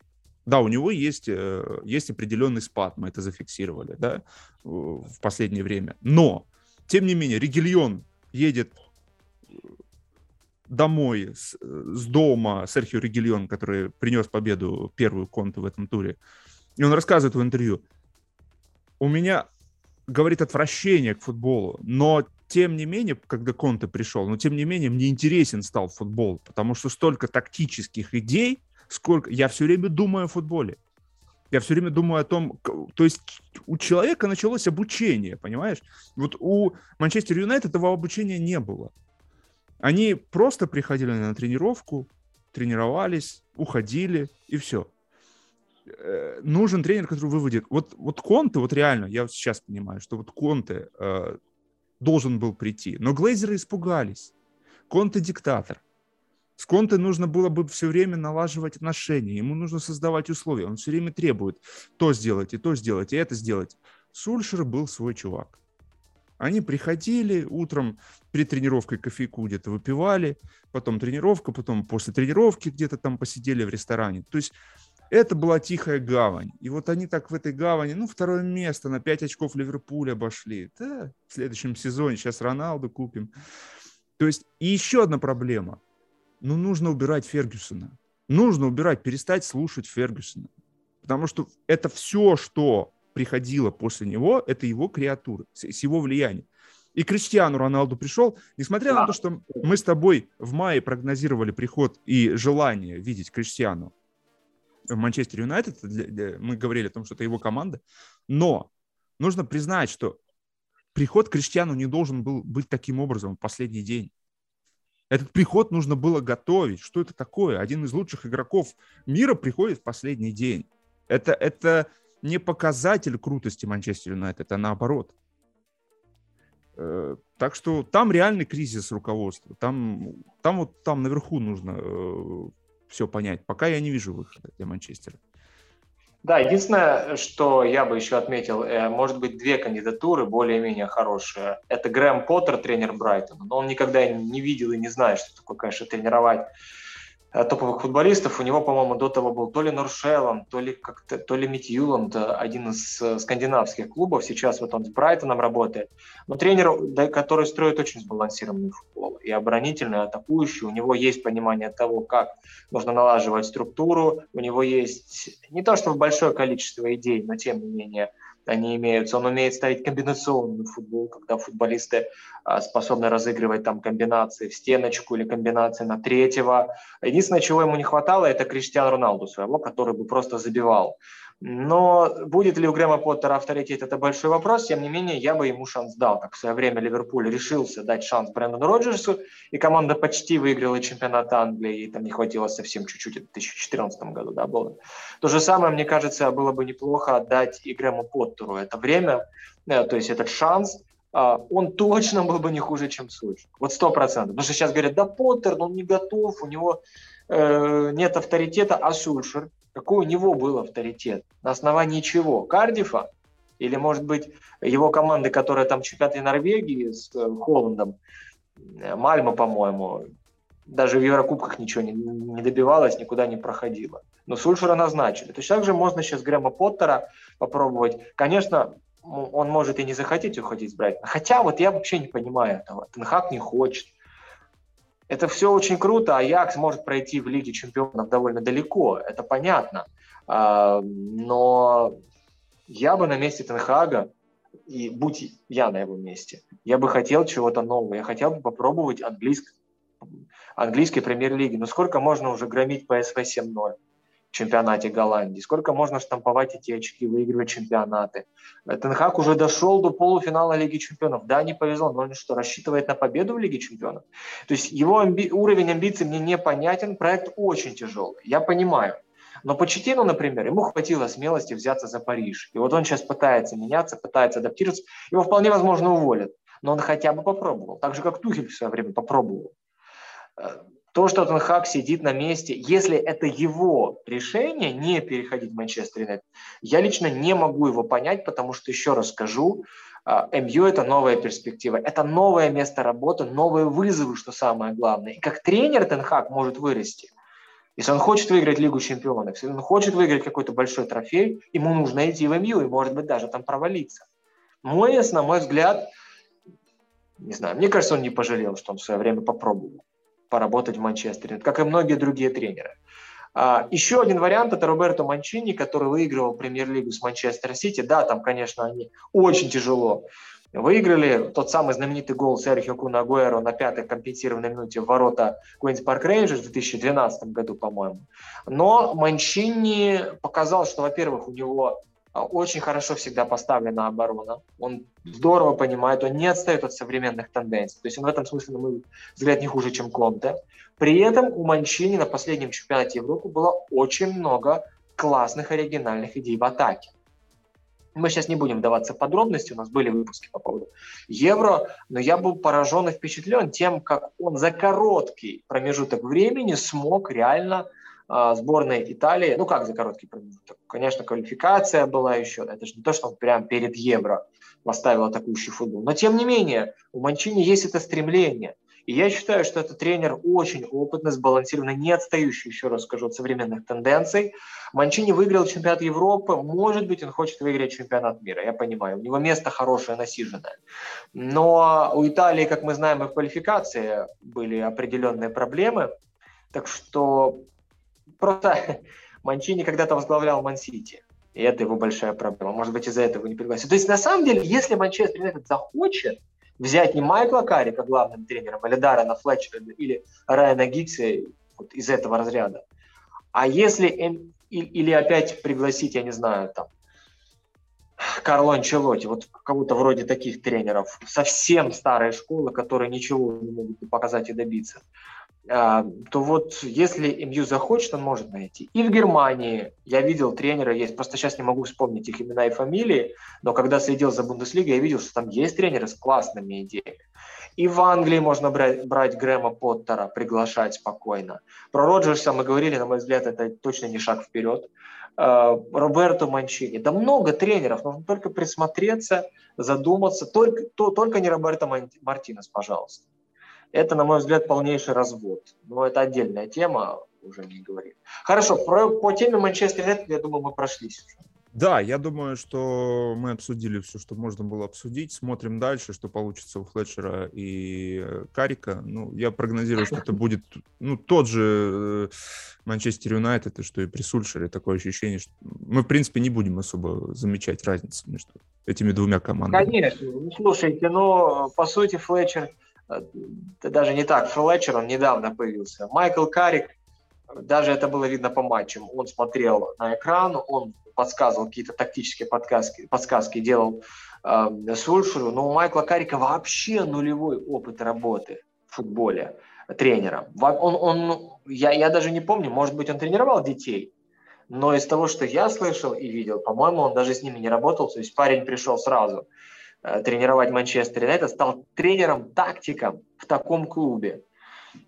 Да, у него есть, э, есть определенный спад, мы это зафиксировали, да, в последнее время. Но, тем не менее, Ригельон едет э, домой с, с дома Серхио Ригельон, который принес победу первую конту в этом туре. И он рассказывает в интервью, у меня, говорит, отвращение к футболу, но тем не менее, когда Конте пришел, но тем не менее мне интересен стал футбол, потому что столько тактических идей, сколько я все время думаю о футболе. Я все время думаю о том, то есть у человека началось обучение, понимаешь? Вот у Манчестер Юнайтед этого обучения не было. Они просто приходили на тренировку, тренировались, уходили и все. Э, нужен тренер, который выводит. Вот, вот Конте, вот реально, я вот сейчас понимаю, что вот Конте э, должен был прийти. Но глейзеры испугались. Конте диктатор. С Конте нужно было бы все время налаживать отношения. Ему нужно создавать условия. Он все время требует то сделать, и то сделать, и это сделать. Сульшер был свой чувак. Они приходили утром перед тренировкой кофейку где-то выпивали, потом тренировка, потом после тренировки где-то там посидели в ресторане. То есть это была тихая гавань. И вот они так в этой гавани, ну, второе место, на 5 очков Ливерпуль обошли. Да, в следующем сезоне сейчас Роналду купим. То есть, и еще одна проблема. Ну, нужно убирать Фергюсона. Нужно убирать, перестать слушать Фергюсона. Потому что это все, что приходило после него, это его креатура, с его влиянием. И Криштиану Роналду пришел, несмотря на то, что мы с тобой в мае прогнозировали приход и желание видеть Криштиану Манчестер Юнайтед, мы говорили о том, что это его команда, но нужно признать, что приход Криштиану не должен был быть таким образом в последний день. Этот приход нужно было готовить. Что это такое? Один из лучших игроков мира приходит в последний день. Это, это не показатель крутости Манчестер Юнайтед, а наоборот. Э, так что там реальный кризис руководства. Там, там вот там наверху нужно э, все понять. Пока я не вижу выхода для Манчестера. Да, единственное, что я бы еще отметил, э, может быть, две кандидатуры более-менее хорошие. Это Грэм Поттер, тренер Брайтона, но он никогда не видел и не знает, что такое, конечно, тренировать топовых футболистов. У него, по-моему, до того был то ли Норшелланд, то ли, как-то, то ли Митьюланд, э, один из э, скандинавских клубов. Сейчас вот он с Брайтоном работает. Но тренер, который строит очень сбалансированный футбол. И оборонительный, и атакующий. У него есть понимание того, как нужно налаживать структуру. У него есть не то чтобы большое количество идей, но тем не менее – они имеются. Он умеет ставить комбинационный футбол, когда футболисты а, способны разыгрывать там комбинации в стеночку или комбинации на третьего. Единственное, чего ему не хватало, это Криштиану Роналду своего, который бы просто забивал. Но будет ли у Грэма Поттера авторитет, это большой вопрос. Тем не менее, я бы ему шанс дал. Как в свое время Ливерпуль решился дать шанс Брэндону Роджерсу, и команда почти выиграла чемпионат Англии, и там не хватило совсем чуть-чуть, это в 2014 году, да, было. То же самое, мне кажется, было бы неплохо отдать и Грэму Поттеру это время, э, то есть этот шанс, а, он точно был бы не хуже, чем Сульш. Вот сто процентов. Потому что сейчас говорят, да Поттер, но он не готов, у него э, нет авторитета, а Сульшер, какой у него был авторитет? На основании чего? Кардифа? Или, может быть, его команды, которая там чемпионаты Норвегии с э, Холландом, э, Мальма, по-моему, даже в Еврокубках ничего не, не добивалась, никуда не проходила. Но Сульшера назначили. Точно так же можно сейчас Грэма Поттера попробовать. Конечно, он может и не захотеть уходить с Брайтона. Хотя вот я вообще не понимаю этого. Тенхак не хочет. Это все очень круто. Аякс может пройти в Лиге чемпионов довольно далеко, это понятно. А, но я бы на месте Тенхага, и будь я на его месте, я бы хотел чего-то нового. Я хотел бы попробовать английск... английской премьер-лиги. Но сколько можно уже громить ПСВ 7-0? Чемпионате Голландии, сколько можно штамповать эти очки, выигрывать чемпионаты. Тенхак уже дошел до полуфинала Лиги Чемпионов. Да, не повезло, но он что, рассчитывает на победу в Лиге Чемпионов? То есть его амби... уровень амбиций мне непонятен, проект очень тяжелый, я понимаю. Но Почетину, например, ему хватило смелости взяться за Париж. И вот он сейчас пытается меняться, пытается адаптироваться. Его вполне возможно уволят. Но он хотя бы попробовал. Так же, как Тухель в свое время попробовал то, что Тенхак сидит на месте, если это его решение не переходить в Манчестер Юнайтед, я лично не могу его понять, потому что, еще раз скажу, а, МЮ – это новая перспектива, это новое место работы, новые вызовы, что самое главное. И как тренер Тенхак может вырасти. Если он хочет выиграть Лигу чемпионов, если он хочет выиграть какой-то большой трофей, ему нужно идти в МЮ и, может быть, даже там провалиться. Мой, на мой взгляд, не знаю, мне кажется, он не пожалел, что он в свое время попробовал поработать в Манчестере, как и многие другие тренеры. А, еще один вариант – это Роберто Манчини, который выигрывал премьер-лигу с Манчестер Сити. Да, там, конечно, они очень тяжело выиграли. Тот самый знаменитый гол Серхио Куна Агуэро на пятой компенсированной минуте в ворота Куинс Парк Рейнджерс в 2012 году, по-моему. Но Манчини показал, что, во-первых, у него очень хорошо всегда поставлена оборона. Он здорово понимает, он не отстает от современных тенденций. То есть он в этом смысле, на мой взгляд, не хуже, чем Конте. При этом у Манчини на последнем чемпионате Европы было очень много классных оригинальных идей в атаке. Мы сейчас не будем вдаваться в подробности, у нас были выпуски по поводу Евро, но я был поражен и впечатлен тем, как он за короткий промежуток времени смог реально а, сборной Италии, ну как за короткий промежуток, конечно, квалификация была еще, это же не то, что он прямо перед Евро поставил атакующий футбол, но тем не менее у Манчини есть это стремление, и я считаю, что этот тренер очень опытный, сбалансированный, не отстающий, еще раз скажу, от современных тенденций. Манчини выиграл чемпионат Европы, может быть, он хочет выиграть чемпионат мира, я понимаю, у него место хорошее, насиженное. Но у Италии, как мы знаем, и в квалификации были определенные проблемы, так что Просто Манчини когда-то возглавлял Ман-Сити. И это его большая проблема. Может быть, из-за этого не пригласили. То есть, на самом деле, если Манчестер Юнайтед захочет взять не Майкла Каррика главным тренером, или Даррена Флетчера, или Райана Гиггса вот из этого разряда, а если или опять пригласить, я не знаю, там, Карло Анчелоти, вот кого-то вроде таких тренеров, совсем старой школы, которые ничего не могут показать и добиться, то вот если МЮ захочет, он может найти. И в Германии я видел тренера, есть, просто сейчас не могу вспомнить их имена и фамилии, но когда следил за Бундеслигой, я видел, что там есть тренеры с классными идеями. И в Англии можно брать, брать Грэма Поттера, приглашать спокойно. Про Роджерса мы говорили, на мой взгляд, это точно не шаг вперед. А, Роберто Манчини. Да много тренеров, нужно только присмотреться, задуматься. Только, то, только не Роберто Мартинес, пожалуйста. Это, на мой взгляд, полнейший развод. Но это отдельная тема. уже не говорили. Хорошо, про, по теме Манчестер Юнайтед, я думаю, мы прошлись уже. Да, я думаю, что мы обсудили все, что можно было обсудить. Смотрим дальше, что получится у Флетчера и э, Карика. Ну, я прогнозирую, что это будет ну, тот же э, Манчестер Юнайтед, и что и при Сульшере такое ощущение, что мы, в принципе, не будем особо замечать разницу между этими двумя командами. Конечно. Ну, слушайте, но по сути Флетчер, это даже не так, Флетчер, он недавно появился. Майкл Карик, даже это было видно по матчам, он смотрел на экран, он подсказывал какие-то тактические подсказки, подсказки делал э, Сульшеру, но у Майкла Карика вообще нулевой опыт работы в футболе тренером. Он, он, я, я даже не помню, может быть, он тренировал детей, но из того, что я слышал и видел, по-моему, он даже с ними не работал, то есть парень пришел сразу э, тренировать Манчестер Юнайтед, стал тренером-тактиком в таком клубе.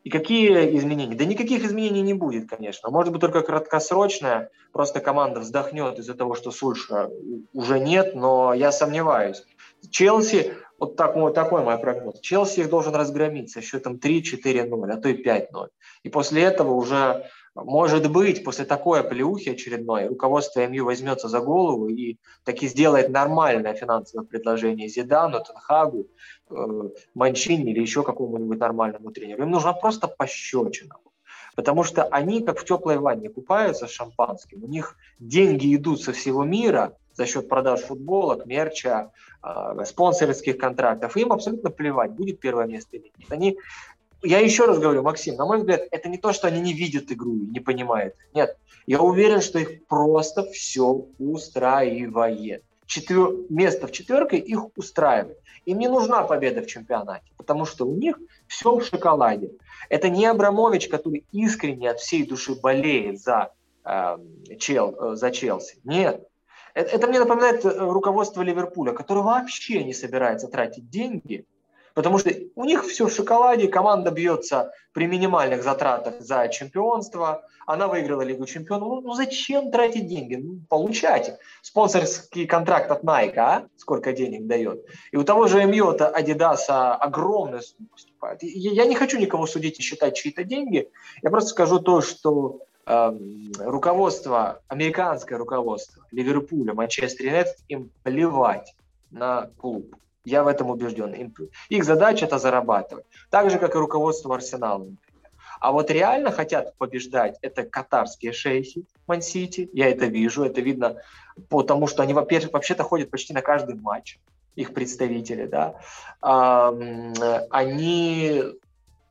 И какие изменения? Да никаких изменений не будет, конечно. Может быть, только краткосрочное. Просто команда вздохнет из-за того, что Сульша уже нет, но я сомневаюсь. Челси, вот так, вот такой мой прогноз, Челси их должен разгромить со счетом 3-4-0, а то и 5-0. И после этого уже может быть, после такой оплеухи очередной руководство МЮ возьмется за голову и таки сделает нормальное финансовое предложение Зидану, Тенхагу, э, Манчини или еще какому-нибудь нормальному тренеру. Им нужно просто пощечина. Потому что они, как в теплой ванне, купаются с шампанским. У них деньги идут со всего мира за счет продаж футболок, мерча, э, спонсорских контрактов. Им абсолютно плевать, будет первое место или нет. Они я еще раз говорю, Максим, на мой взгляд, это не то, что они не видят игру и не понимают. Нет, я уверен, что их просто все устраивает. Четвер... Место в четверке их устраивает. Им не нужна победа в чемпионате, потому что у них все в шоколаде. Это не Абрамович, который искренне от всей души болеет за, э, Чел, э, за Челси. Нет. Это, это мне напоминает э, руководство Ливерпуля, которое вообще не собирается тратить деньги Потому что у них все в шоколаде, команда бьется при минимальных затратах за чемпионство, она выиграла Лигу чемпионов. Ну, ну зачем тратить деньги? Ну, получайте. Спонсорский контракт от Nike, а? Сколько денег дает. И у того же МЮ, это Adidas, огромная сумма поступает. Я не хочу никого судить и считать чьи-то деньги. Я просто скажу то, что э, руководство, американское руководство Ливерпуля, Манчестер Юнайтед, им плевать на клуб. Я в этом убежден. Их задача это зарабатывать. Так же, как и руководство Арсенала, А вот реально хотят побеждать это катарские шейхи Мансити. Я это вижу. Это видно потому, что они, во-первых, вообще-то ходят почти на каждый матч, их представители, да. Они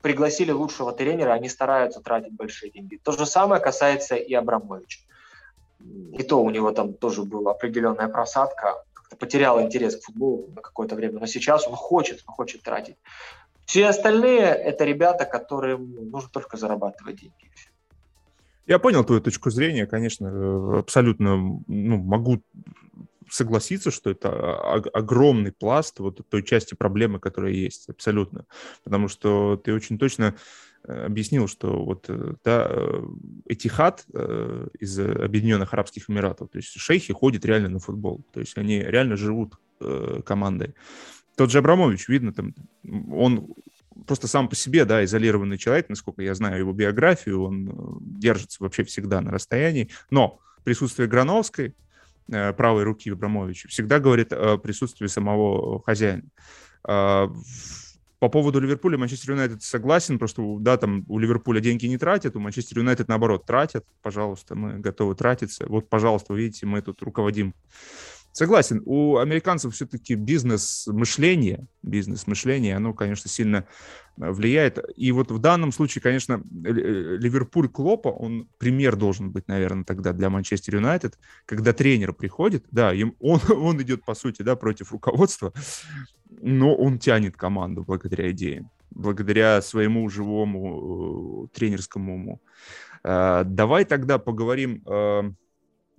пригласили лучшего тренера, они стараются тратить большие деньги. То же самое касается и Абрамовича. И то у него там тоже была определенная просадка потерял интерес к футболу на какое-то время, но сейчас он хочет, он хочет тратить. Все остальные – это ребята, которым нужно только зарабатывать деньги. Я понял твою точку зрения, конечно, э, абсолютно ну, могу согласиться, что это огромный пласт вот той части проблемы, которая есть, абсолютно. Потому что ты очень точно объяснил, что вот э, да, э, Этихад из Объединенных Арабских Эмиратов, то есть шейхи ходят реально на футбол, то есть они реально живут командой. Тот же Абрамович, видно, там, он просто сам по себе, да, изолированный человек, насколько я знаю его биографию, он держится вообще всегда на расстоянии, но присутствие Грановской, правой руки Абрамовича, всегда говорит о присутствии самого хозяина. По поводу Ливерпуля, Манчестер Юнайтед согласен, просто, да, там у Ливерпуля деньги не тратят, у Манчестер Юнайтед, наоборот, тратят. Пожалуйста, мы готовы тратиться. Вот, пожалуйста, видите, мы тут руководим. Согласен, у американцев все-таки бизнес-мышление, бизнес-мышление, оно, конечно, сильно э, влияет. И вот в данном случае, конечно, э, Ливерпуль Клопа, он пример должен быть, наверное, тогда для Манчестер Юнайтед, когда тренер приходит, да, им, он, он идет, по сути, да, против руководства, но он тянет команду благодаря идеям, благодаря своему живому э, тренерскому уму. Э, давай тогда поговорим, э,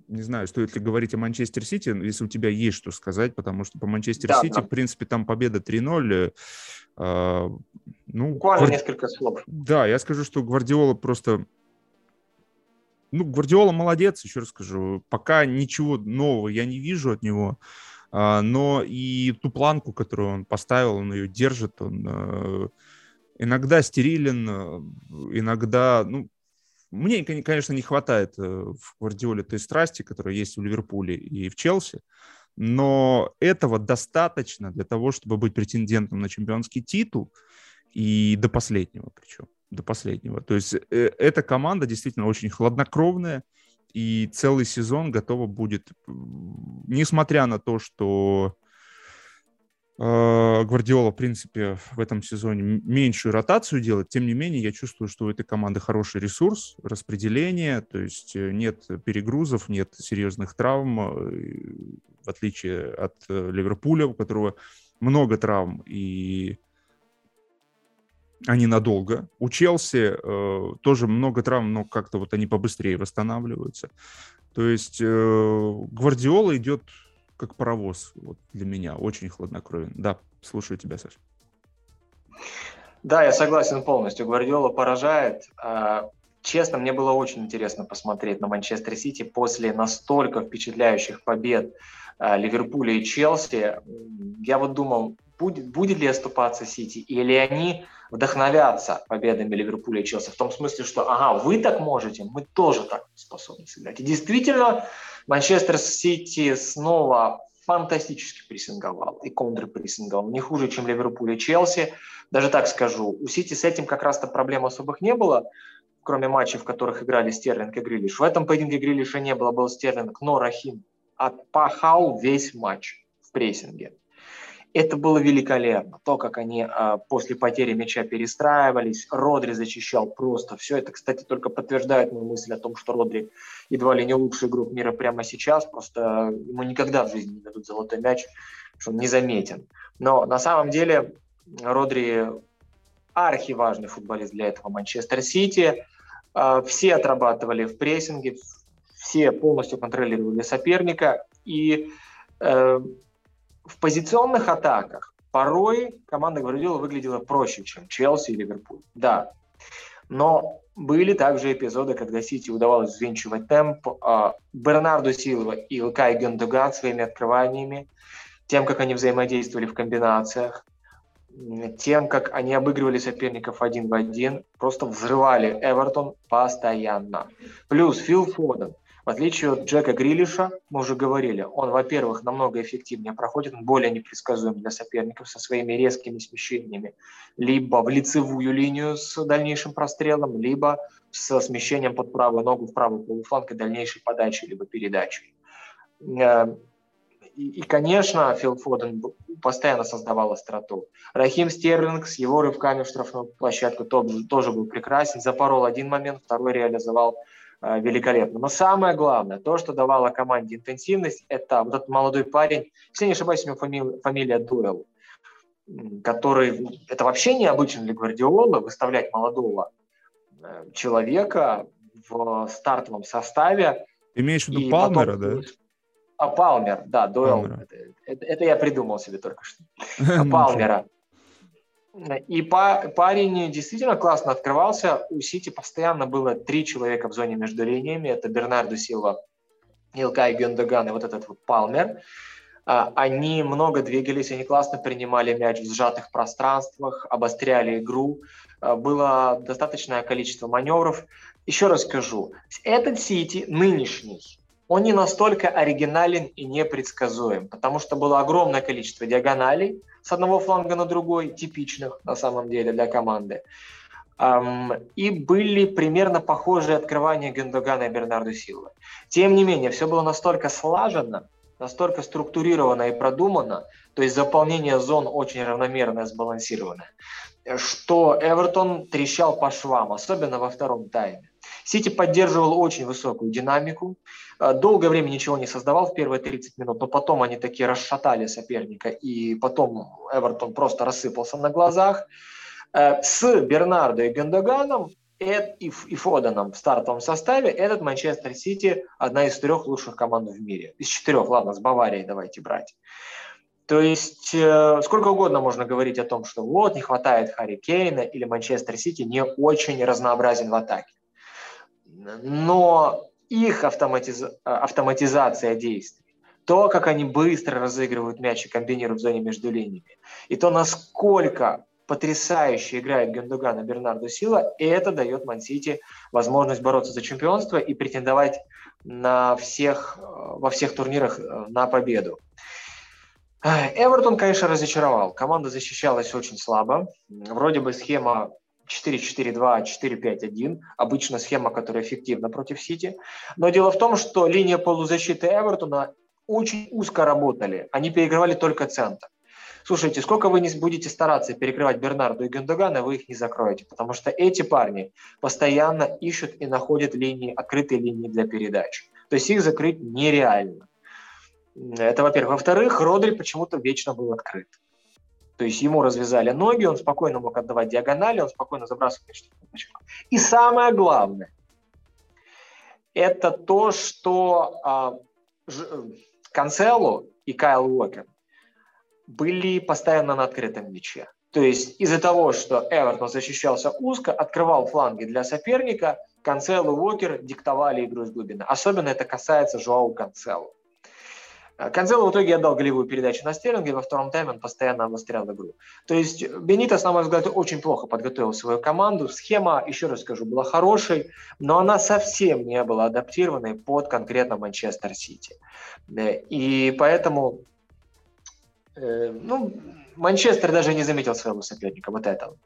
не знаю, стоит ли говорить о Манчестер Сити, если у тебя есть что сказать, потому что по Манчестер да, Сити, да. в принципе, там победа 3-0. Э, ну, Буквально Гварди... несколько слов. Да, я скажу, что Гвардиола просто ну, Гвардиола молодец, еще раз скажу. Пока ничего нового я не вижу от него. А, но и ту планку, которую он поставил, он ее держит, он э, иногда стерилен, э, иногда, ну, мне, конечно, не хватает э, в Гвардиоле той страсти, которая есть в Ливерпуле и в Челси, но этого достаточно для того, чтобы быть претендентом на чемпионский титул и до последнего причем, до последнего. То есть э, эта команда действительно очень хладнокровная и целый сезон готова будет, несмотря на то, что Гвардиола, в принципе, в этом сезоне меньшую ротацию делает. Тем не менее, я чувствую, что у этой команды хороший ресурс, распределение, то есть э, нет перегрузов, нет серьезных травм, э, в отличие от Ливерпуля, у которого много травм и они надолго. У Челси э, тоже много травм, но как-то вот они побыстрее восстанавливаются. То есть э, Гвардиола идет как паровоз вот для меня, очень хладнокровен. Да, слушаю тебя, Саша. Да, я согласен полностью. Гвардиола поражает. А, честно, мне было очень интересно посмотреть на Манчестер Сити после настолько впечатляющих побед а, Ливерпуля и Челси. Я вот думал, будет, будет ли оступаться Сити, или они вдохновятся победами Ливерпуля и Челси, в том смысле, что, ага, вы так можете, мы тоже так способны сыграть. И действительно, Манчестер Сити снова фантастически прессинговал и контрпрессинговал. Не хуже, чем Ливерпуль и Челси. Даже так скажу, у Сити с этим как раз-то проблем особых не было, кроме матчей, в которых играли Стерлинг и Грилиш. В этом поединке Грилиша не было, был Стерлинг, но Рахим отпахал весь матч в прессинге. Это было великолепно. То, как они а, после потери мяча перестраивались, Родри зачищал просто все. Это, кстати, только подтверждает мою мысль о том, что Родри едва ли не лучший игрок мира прямо сейчас. Просто ему никогда в жизни не дадут золотой мяч, что он незаметен. Но на самом деле Родри архиважный футболист для этого Манчестер Сити. А, все отрабатывали в прессинге, все полностью контролировали соперника. И э, в позиционных атаках порой команда Гвардиола выглядела проще, чем Челси и Ливерпуль. Да, но были также эпизоды, когда Сити удавалось взвинчивать темп. А, Бернарду Силва и Илкай Гендуган своими открываниями, тем, как они взаимодействовали в комбинациях, тем, как они обыгрывали соперников один в один, просто взрывали Эвертон постоянно. Плюс Фил Фоден в отличие от Джека Грилиша, мы уже говорили, он, во-первых, намного эффективнее проходит, он более непредсказуем для соперников со своими резкими смещениями, либо в лицевую линию с дальнейшим прострелом, либо со смещением под правую ногу в правый полуфланг и дальнейшей подачей, либо передачей. Э, и, конечно, Фил Фоден постоянно создавал остроту. Рахим Стерлинг с его рывками в штрафную площадку тоже, тоже был прекрасен. Запорол один момент, второй реализовал великолепно. Но самое главное, то, что давало команде интенсивность, это вот этот молодой парень, если не ошибаюсь, у него фамилия, фамилия Дуэлл, который, это вообще необычно для Гвардиола, выставлять молодого э, человека в стартовом составе. Имеешь в виду Палмера, потом... да? А, Палмер, да, Дуэлл. Это, это, это я придумал себе только что. Палмера. И парень действительно классно открывался. У Сити постоянно было три человека в зоне между линиями. Это Бернардо Силва, Илкай Гюндаган и вот этот вот Палмер. А, они много двигались, они классно принимали мяч в сжатых пространствах, обостряли игру. А, было достаточное количество маневров. Еще раз скажу, этот Сити нынешний, он не настолько оригинален и непредсказуем, потому что было огромное количество диагоналей с одного фланга на другой, типичных на самом деле для команды. И были примерно похожие открывания Гендогана и Бернарду Силвы. Тем не менее, все было настолько слаженно, настолько структурировано и продумано, то есть заполнение зон очень равномерное, сбалансированное, что Эвертон трещал по швам, особенно во втором тайме. Сити поддерживал очень высокую динамику, долгое время ничего не создавал в первые 30 минут, но потом они такие расшатали соперника, и потом Эвертон просто рассыпался на глазах. Э, с Бернардо и Гендоганом и Фоданом в стартовом составе этот Манчестер Сити одна из трех лучших команд в мире. Из четырех, ладно, с Баварией давайте брать. То есть э, сколько угодно можно говорить о том, что вот не хватает Харри Кейна или Манчестер Сити не очень разнообразен в атаке но их автоматиз... автоматизация действий, то, как они быстро разыгрывают мяч и комбинируют в зоне между линиями, и то, насколько потрясающе играет Гендоган и Бернардо Сила, и это дает Мансити возможность бороться за чемпионство и претендовать на всех, э, во всех турнирах э, на победу. Эвертон, конечно, разочаровал. Команда защищалась очень слабо. Вроде бы схема 4-4-2, 4-5-1. Обычно схема, которая эффективна против Сити. Но дело в том, что линия полузащиты Эвертона очень узко работали. Они перекрывали только центр. Слушайте, сколько вы не будете стараться перекрывать Бернарду и Гендогана, вы их не закроете, потому что эти парни постоянно ищут и находят линии, открытые линии для передач. То есть их закрыть нереально. Это, во-первых. Во-вторых, Родри почему-то вечно был открыт. То есть ему развязали ноги, он спокойно мог отдавать диагонали, он спокойно забрасывал И самое главное, это то, что а, Ж, Канцелу и Кайл Уокер были постоянно на открытом мяче. То есть из-за того, что Эвертон защищался узко, открывал фланги для соперника, Канцел и Уокер диктовали игру из глубины. Особенно это касается Жоау Канцелу. Канцело в итоге отдал голевую передачу на Стерлинга, во втором тайме он постоянно обострял игру. То есть Бенитос, на мой взгляд, очень плохо подготовил свою команду. Схема, еще раз скажу, была хорошей, но она совсем не была адаптированной под конкретно Манчестер Сити. И поэтому Э, ну, Манчестер даже не заметил своего соперника, вот этого.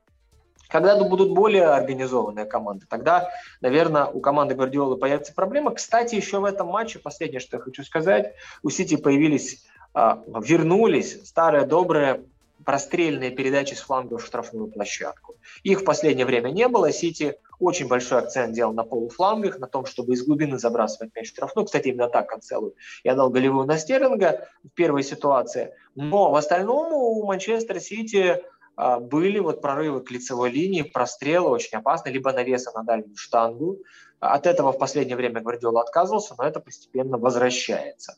Когда будут более организованные команды, тогда, наверное, у команды Гвардиолы появится проблема. Кстати, еще в этом матче, последнее, что я хочу сказать, у Сити появились, а, вернулись старые добрые прострельные передачи с фланга в штрафную площадку. Их в последнее время не было. Сити очень большой акцент делал на полуфлангах, на том, чтобы из глубины забрасывать мяч в штрафную. Кстати, именно так Канцелу я дал голевую на Стерлинга в первой ситуации. Но в остальном у Манчестер Сити были вот прорывы к лицевой линии, прострелы очень опасные, либо навесы на дальнюю штангу. От этого в последнее время Гвардиола отказывался, но это постепенно возвращается.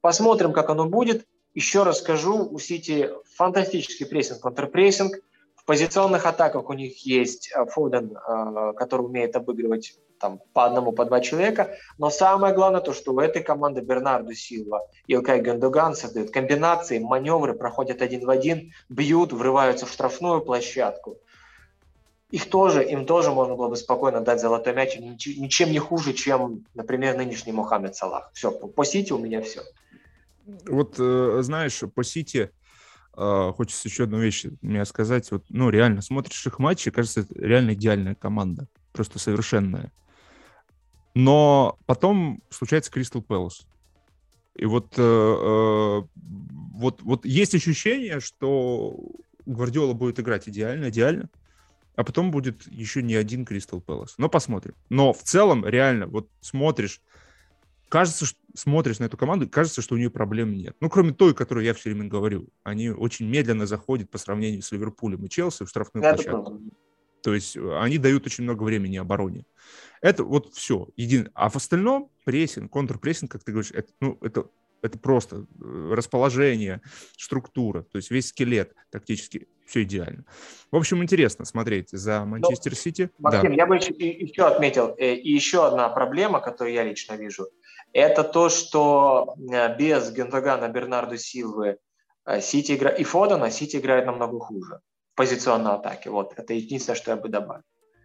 Посмотрим, как оно будет. Еще раз скажу, у Сити фантастический прессинг, контрпрессинг. Позиционных атаках у них есть э, Фоден, э, который умеет обыгрывать там, по одному, по два человека. Но самое главное то, что у этой команды Бернарду Силва и Илкай Гандуган создают комбинации, маневры, проходят один в один, бьют, врываются в штрафную площадку. Их тоже, им тоже можно было бы спокойно дать золотой мяч, ничем не хуже, чем, например, нынешний Мухаммед Салах. Все, по Сити у меня все. Вот, э, знаешь, по Сити хочется еще одну вещь мне сказать. Вот, ну, реально, смотришь их матчи, кажется, это реально идеальная команда. Просто совершенная. Но потом случается Кристал Пэлас. И вот, э, э, вот, вот есть ощущение, что Гвардиола будет играть идеально, идеально, а потом будет еще не один Кристал Пэлас. Но посмотрим. Но в целом, реально, вот смотришь, кажется, что смотришь на эту команду, кажется, что у нее проблем нет. Ну, кроме той, которую я все время говорю. Они очень медленно заходят по сравнению с Ливерпулем и Челси в штрафную Это площадку. Правда. То есть э, они дают очень много времени обороне. Это вот все. Един... А в остальном прессинг, контрпрессинг, как ты говоришь, это, ну, это, это просто э, расположение, структура, то есть весь скелет тактически все идеально. В общем, интересно смотреть за Манчестер Сити. Максим, да. я бы еще, еще отметил, э, и еще одна проблема, которую я лично вижу – это то, что э, без Гендогана, Бернарду Силвы э, Сити игра... и Фодена Сити играет намного хуже в позиционной атаке. Вот, это единственное, что я бы добавил.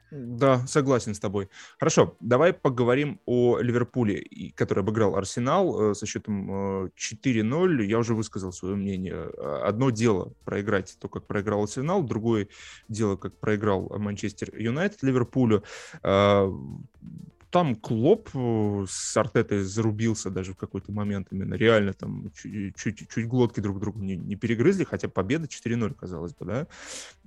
Да, согласен с тобой. Хорошо, давай поговорим о Ливерпуле, который обыграл Арсенал э, со счетом 4-0. Я уже высказал свое мнение. Одно дело проиграть то, как проиграл Арсенал, другое дело, как проиграл Манчестер Юнайтед Ливерпулю там Клоп э, с Артетой зарубился даже в какой-то момент именно. Реально там чуть, чуть, глотки друг другу не, не перегрызли, хотя победа 4-0, казалось бы, да.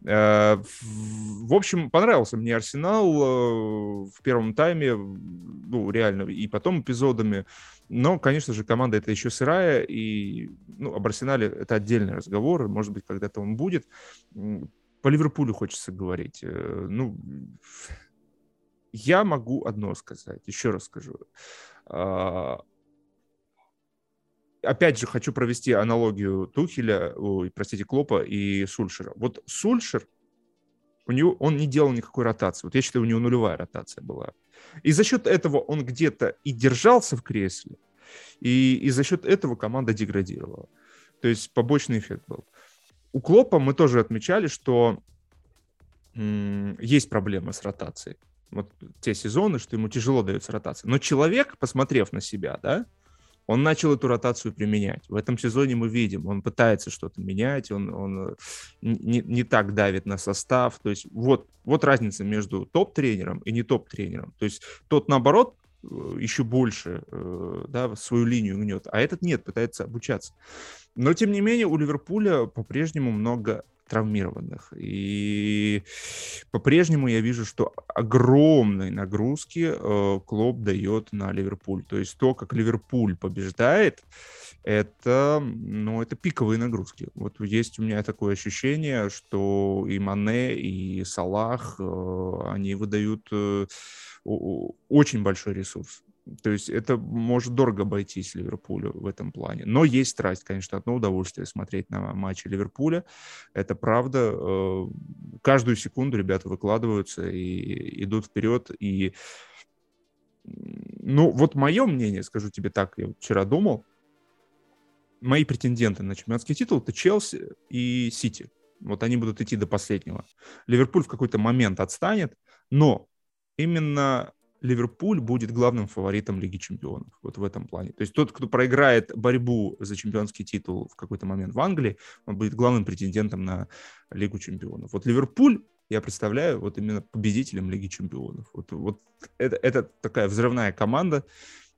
Э, в общем, понравился мне Арсенал э, в первом тайме, ну, реально, и потом эпизодами. Но, конечно же, команда это еще сырая, и ну, об Арсенале это отдельный разговор, может быть, когда-то он будет. По Ливерпулю хочется говорить. Ну, я могу одно сказать, еще раз скажу. А, опять же, хочу провести аналогию Тухеля, ой, простите, Клопа и Сульшера. Вот Сульшер, у него, он не делал никакой ротации. Вот я считаю, у него нулевая ротация была. И за счет этого он где-то и держался в кресле, и, и за счет этого команда деградировала. То есть побочный эффект был. У Клопа мы тоже отмечали, что есть проблемы с ротацией. Вот те сезоны, что ему тяжело дается ротация. Но человек, посмотрев на себя, да, он начал эту ротацию применять. В этом сезоне мы видим, он пытается что-то менять, он, он не, не так давит на состав. То есть вот, вот разница между топ-тренером и не топ-тренером. То есть тот, наоборот, э, еще больше э, да, свою линию гнет, а этот нет, пытается обучаться. Но, тем не менее, у Ливерпуля по-прежнему много травмированных. И по-прежнему я вижу, что огромные нагрузки э, Клоп дает на Ливерпуль. То есть то, как Ливерпуль побеждает, это, ну, это пиковые нагрузки. Вот есть у меня такое ощущение, что и Мане, и Салах, э, они выдают э, очень большой ресурс. То есть это может дорого обойтись Ливерпулю в этом плане. Но есть страсть, конечно, одно удовольствие смотреть на матчи Ливерпуля. Это правда. Э, каждую секунду ребята выкладываются и идут вперед. И, ну, вот мое мнение, скажу тебе так, я вчера думал, мои претенденты на чемпионский титул это Челси и Сити. Вот они будут идти до последнего. Ливерпуль в какой-то момент отстанет, но именно Ливерпуль будет главным фаворитом Лиги Чемпионов. Вот в этом плане. То есть тот, кто проиграет борьбу за чемпионский титул в какой-то момент в Англии, он будет главным претендентом на Лигу Чемпионов. Вот Ливерпуль я представляю вот именно победителем Лиги Чемпионов. Вот, вот это, это такая взрывная команда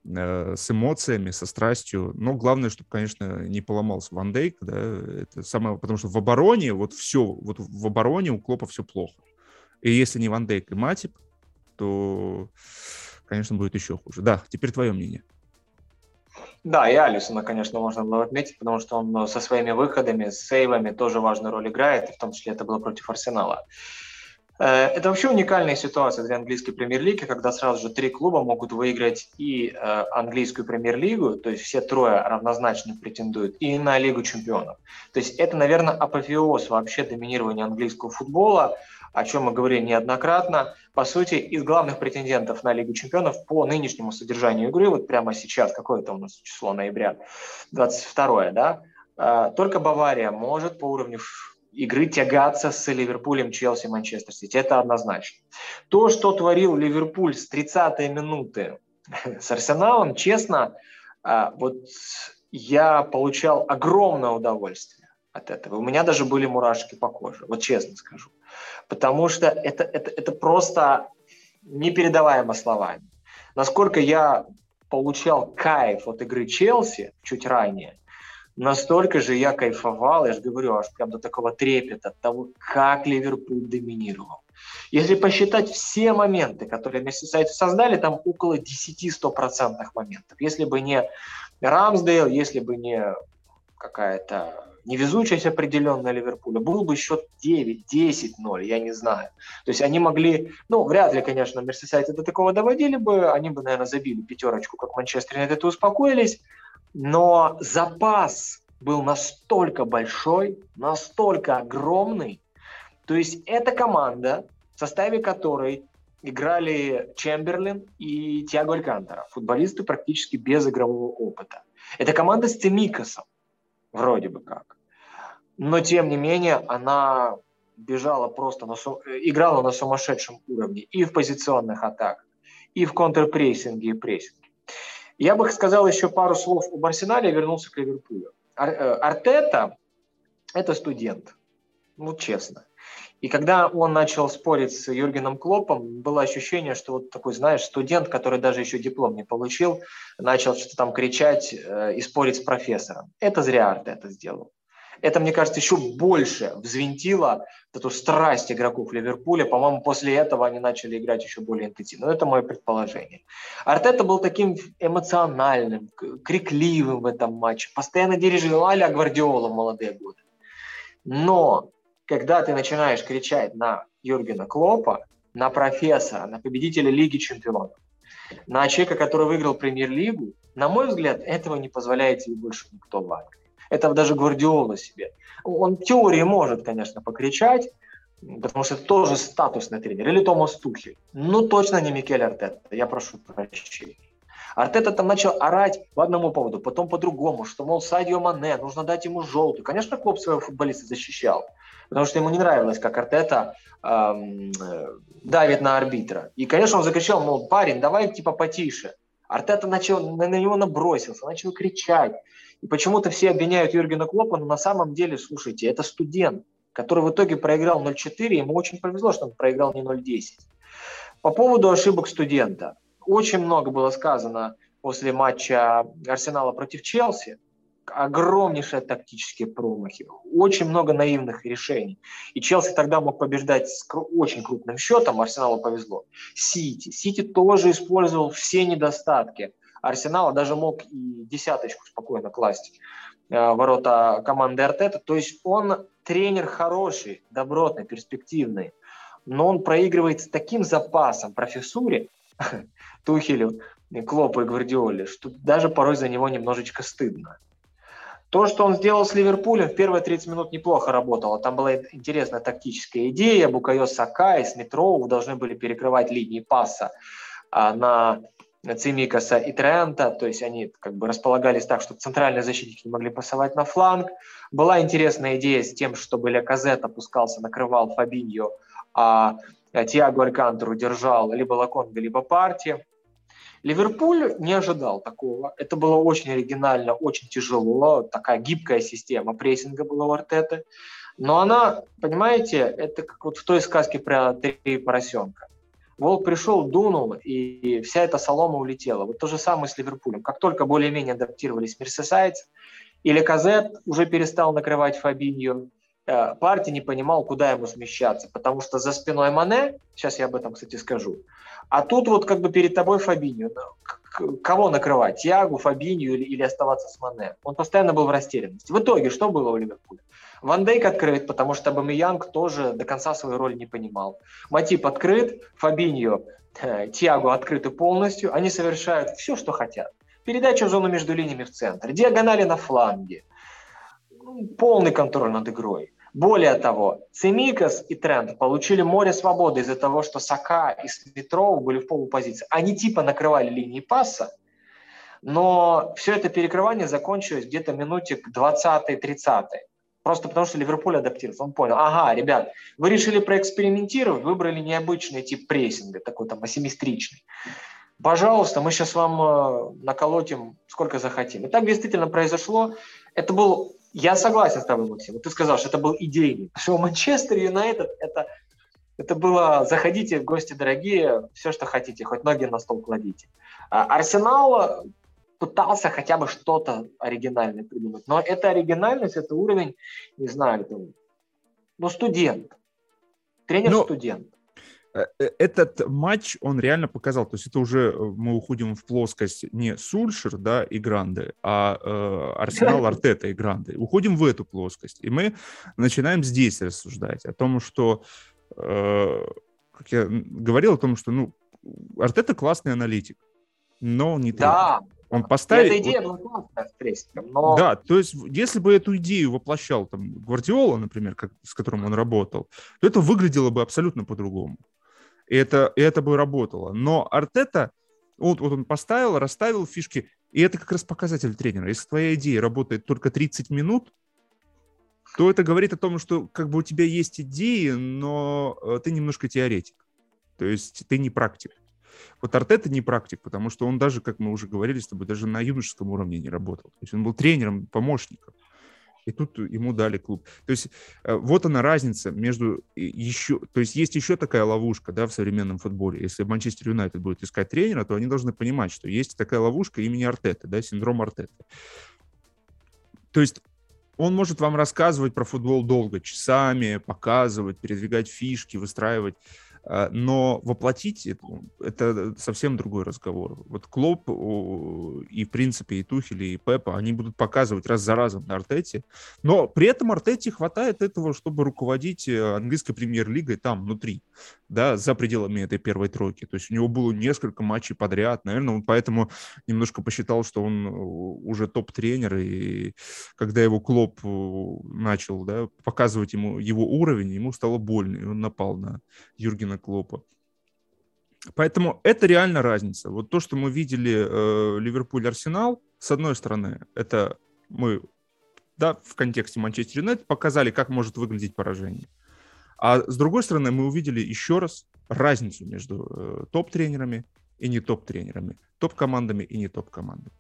э, с эмоциями, со страстью. Но главное, чтобы, конечно, не поломался Ван Дейк, да, это самое, потому что в обороне вот все, вот в обороне у Клопа все плохо. И если не Ван Дейк и Матип, то, конечно, будет еще хуже. Да, теперь твое мнение. Да, и Алисона, конечно, можно было отметить, потому что он ну, со своими выходами, с сейвами тоже важную роль играет, в том числе это было против Арсенала. Э, это вообще уникальная ситуация для английской премьер-лиги, когда сразу же три клуба могут выиграть и э, английскую премьер-лигу, то есть все трое равнозначно претендуют, и на Лигу чемпионов. То есть это, наверное, апофеоз вообще доминирования английского футбола, о чем мы говорили неоднократно. По сути, из главных претендентов на Лигу чемпионов по нынешнему содержанию игры, вот прямо сейчас, какое это у нас число ноября, 22 да, э, только Бавария может по уровню игры тягаться с Ливерпулем, Челси, Манчестер Сити. Это однозначно. То, что творил Ливерпуль с 30-й минуты с Арсеналом, честно, э, вот я получал огромное удовольствие от этого. У меня даже были мурашки по коже, вот честно скажу потому что это, это, это просто непередаваемо словами. Насколько я получал кайф от игры Челси чуть ранее, настолько же я кайфовал, я же говорю, аж прям до такого трепета от того, как Ливерпуль доминировал. Если посчитать все моменты, которые Мерсисайдцы создали, там около 10-100% моментов. Если бы не Рамсдейл, если бы не какая-то невезучесть определенная Ливерпуля, был бы счет 9-10-0, я не знаю. То есть они могли, ну, вряд ли, конечно, Мерсисайдцы до такого доводили бы, они бы, наверное, забили пятерочку, как Манчестер Юнайтед, и успокоились, но запас был настолько большой, настолько огромный, то есть эта команда, в составе которой играли Чемберлин и Тиаго Алькантера, футболисты практически без игрового опыта. Это команда с Темикосом, вроде бы как. Но, тем не менее, она бежала просто, на, играла на сумасшедшем уровне и в позиционных атаках, и в контрпрессинге и прессинге. Я бы сказал еще пару слов об Арсенале и вернулся к Ливерпулю. Ар, э, Артета – это студент, ну, честно. И когда он начал спорить с Юргеном Клопом, было ощущение, что вот такой, знаешь, студент, который даже еще диплом не получил, начал что-то там кричать э, и спорить с профессором. Это зря Арт это сделал. Это, мне кажется, еще больше взвинтило эту страсть игроков Ливерпуля. По-моему, после этого они начали играть еще более интенсивно. Но это мое предположение. Артета был таким эмоциональным, крикливым в этом матче. Постоянно дирижировал а Гвардиола в молодые годы. Но когда ты начинаешь кричать на Юргена Клопа, на профессора, на победителя Лиги Чемпионов, на человека, который выиграл премьер-лигу, на мой взгляд, этого не позволяет себе больше никто в Англии. Это даже Гвардиола себе. Он в теории может, конечно, покричать, потому что это тоже статусный тренер. Или Томас Тухель. Ну, точно не Микель Артета. Я прошу прощения. Артета там начал орать по одному поводу, потом по другому, что, мол, Садио Мане, нужно дать ему желтый. Конечно, Клоп своего футболиста защищал. Потому что ему не нравилось, как Артета эм, давит на арбитра. И, конечно, он закричал, мол, парень, давай типа потише. Артета начал, на, на него набросился, начал кричать. И почему-то все обвиняют Юргена Клопа, но на самом деле, слушайте, это студент, который в итоге проиграл 0-4, ему очень повезло, что он проиграл не 0-10. По поводу ошибок студента. Очень много было сказано после матча Арсенала против Челси огромнейшие тактические промахи, очень много наивных решений. И Челси тогда мог побеждать с очень крупным счетом, Арсеналу повезло. Сити. Сити тоже использовал все недостатки Арсенала, даже мог и десяточку спокойно класть э, ворота команды Артета. То есть он тренер хороший, добротный, перспективный, но он проигрывает с таким запасом профессуре, Тухелю, Клопу и Гвардиоле, что даже порой за него немножечко стыдно. То, что он сделал с Ливерпулем, в первые 30 минут неплохо работало. Там была интересная тактическая идея. Букайо Сака и Смитроу должны были перекрывать линии паса а, на Цимикаса и Трента, то есть они как бы располагались так, что центральные защитники не могли пасовать на фланг. Была интересная идея с тем, чтобы Леказет опускался, накрывал Фабиньо, а Тиаго Алькантеру держал либо Лаконга, либо Парти. Ливерпуль не ожидал такого. Это было очень оригинально, очень тяжело. Такая гибкая система прессинга была у Артеты. Но она, понимаете, это как вот в той сказке про три поросенка. Волк пришел, дунул, и вся эта солома улетела. Вот то же самое с Ливерпулем. Как только более-менее адаптировались мерсесайцы, или Казет уже перестал накрывать Фабинью, э, партия не понимал, куда ему смещаться, потому что за спиной Мане, сейчас я об этом, кстати, скажу, а тут вот как бы перед тобой Фабинью. Кого накрывать? Тиагу, Фабинью или, или оставаться с Мане? Он постоянно был в растерянности. В итоге что было у Ливерпуля? Ван Дейк открыт, потому что Бамиянг тоже до конца свою роль не понимал. Матип открыт, Фабиньо, э, Тиагу открыты полностью. Они совершают все, что хотят. Передача в зону между линиями в центр, диагонали на фланге, полный контроль над игрой. Более того, Цемикас и Тренд получили море свободы из-за того, что Сака и Смитров были в полупозиции. Они типа накрывали линии паса, но все это перекрывание закончилось где-то минуте к 20-30. Просто потому, что Ливерпуль адаптировался. Он понял, ага, ребят, вы решили проэкспериментировать, выбрали необычный тип прессинга, такой там асимметричный. Пожалуйста, мы сейчас вам э, наколотим сколько захотим. И так действительно произошло. Это был я согласен с тобой, Максим. Ты сказал, что это был идейный. Что Манчестер Юнайтед это, это было заходите, гости дорогие, все, что хотите, хоть ноги на стол кладите. А Арсенал пытался хотя бы что-то оригинальное придумать. Но эта оригинальность, это уровень, не знаю, там, ну, студент. Тренер-студент. Э, э, этот матч, он реально показал, то есть это уже э, мы уходим в плоскость не Сульшер, да, и Гранды, а э, Арсенал, Артета и Гранды. Уходим в эту плоскость. И мы начинаем здесь рассуждать о том, что, э, как я говорил, о том, что, ну, Артета классный аналитик, но не тренер. Да, он поставил... Эта идея была классная с прессингом, но... Да, то есть если бы эту идею воплощал там Гвардиола, например, как, с которым он работал, то это выглядело бы абсолютно по-другому и это, и это бы работало. Но Артета, вот, вот он поставил, расставил фишки, и это как раз показатель тренера. Если твоя идея работает только 30 минут, то это говорит о том, что как бы у тебя есть идеи, но э, ты немножко теоретик. То есть ты не практик. Вот Артета не практик, потому что он даже, как мы уже говорили с тобой, даже на юношеском уровне не работал. То есть он был тренером, помощником и тут ему дали клуб. То есть э, вот она разница между еще... То есть есть еще такая ловушка, да, в современном футболе. Если Манчестер Юнайтед будет искать тренера, то они должны понимать, что есть такая ловушка имени Артета, да, синдром Артета. То есть он может вам рассказывать про футбол долго, часами, показывать, передвигать фишки, выстраивать но воплотить это, это совсем другой разговор. Вот Клоп и, в принципе, и Тухель, и Пепа, они будут показывать раз за разом на Артете, но при этом Артете хватает этого, чтобы руководить э, английской премьер-лигой там, внутри, да, за пределами этой первой тройки. То есть у него было несколько матчей подряд, наверное, он поэтому немножко посчитал, что он уже топ-тренер, и когда его Клоп начал да, показывать ему его уровень, ему стало больно, и он напал на Юргена Юргена Клопа. Поэтому это реально разница. Вот то, что мы видели э, Ливерпуль-Арсенал, с одной стороны, это мы да, в контексте Манчестер Юнайтед, показали, как может выглядеть поражение. А с другой стороны, мы увидели еще раз разницу между э, топ-тренерами и не топ-тренерами, топ-командами и не топ-командами.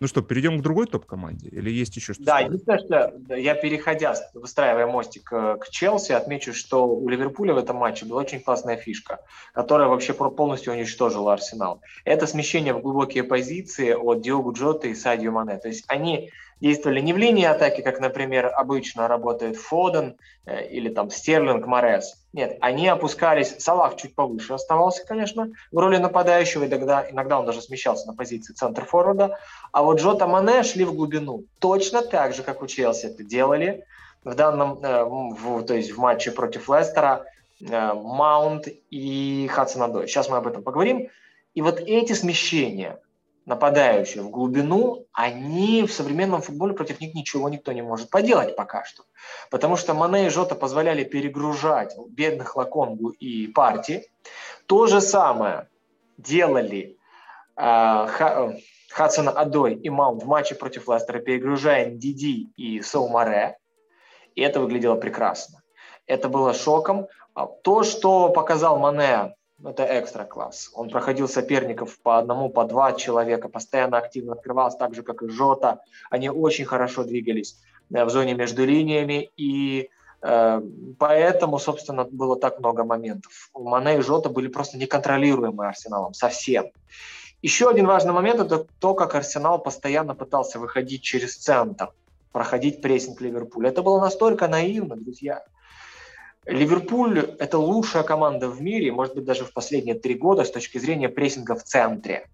Ну что, перейдем к другой топ-команде? Или есть еще что-то? Да, единственное, что я, переходя, выстраивая мостик э, к Челси, отмечу, что у Ливерпуля в этом матче была очень классная фишка, которая вообще полностью уничтожила Арсенал. Это смещение в глубокие позиции от Диогу Джота и Садио Мане. То есть они действовали не в линии атаки, как, например, обычно работает Фоден э, или там Стерлинг, Морес. Нет, они опускались, Салах чуть повыше оставался, конечно, в роли нападающего, и тогда, иногда он даже смещался на позиции центр форварда, а вот Джота Мане шли в глубину. Точно так же, как у Челси это делали в данном, э, в, то есть в матче против Лестера, э, и Хадсон Сейчас мы об этом поговорим. И вот эти смещения, нападающие в глубину, они в современном футболе против них ничего никто не может поделать пока что. Потому что Мане и Жота позволяли перегружать бедных Лаконгу и партии. То же самое делали э, Хадсона Адой и Маунт в матче против Лестера, перегружая Диди и Соумаре. И это выглядело прекрасно. Это было шоком. А то, что показал Мане это экстра класс. Он проходил соперников по одному, по два человека, постоянно активно открывался, так же, как и Жота. Они очень хорошо двигались э, в зоне между линиями, и э, поэтому, собственно, было так много моментов. Мане и Жота были просто неконтролируемы Арсеналом совсем. Еще один важный момент – это то, как Арсенал постоянно пытался выходить через центр, проходить прессинг Ливерпуля. Это было настолько наивно, друзья. Ливерпуль – это лучшая команда в мире, может быть, даже в последние три года с точки зрения прессинга в центре.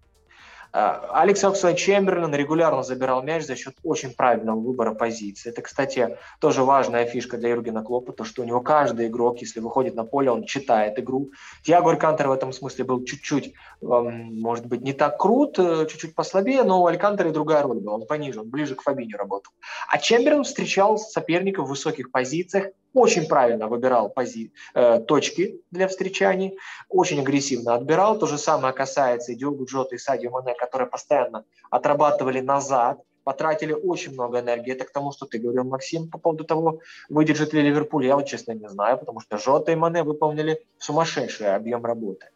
Э, Алекс Оксфорд Чемберлен регулярно забирал мяч за счет очень правильного выбора позиции. Это, кстати, тоже важная фишка для Юргена Клопа, то, что у него каждый игрок, если выходит на поле, он читает игру. Тиаго Алькантер в этом смысле был чуть-чуть, эм, может быть, не так крут, э, чуть-чуть послабее, но у Алькантера другая роль была, он пониже, он ближе к Фабине работал. А Чемберлен встречал соперников в высоких позициях, очень правильно выбирал пози, э, точки для встречаний, очень агрессивно отбирал. То же самое касается и Диогу Джота, и Садио Мане, которые постоянно отрабатывали назад, потратили очень много энергии. Это к тому, что ты говорил, Максим, по поводу того, выдержит ли Ливерпуль. Я вот честно не знаю, потому что Жота и Мане выполнили сумасшедший объем работы.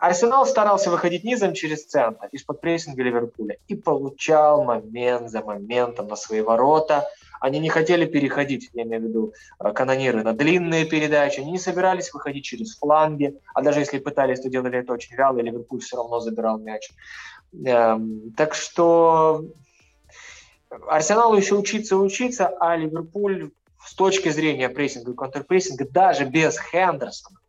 Арсенал старался выходить низом через центр, из-под прессинга Ливерпуля, и получал момент за моментом на свои ворота – они не хотели переходить, я имею в виду э, канониры, на длинные передачи. Они не собирались выходить через фланги. А даже если пытались, то делали это очень вяло, и Ливерпуль все равно забирал мяч. Эм, так что Арсеналу еще учиться учиться, а Ливерпуль с точки зрения прессинга и контрпрессинга даже без Хендерсона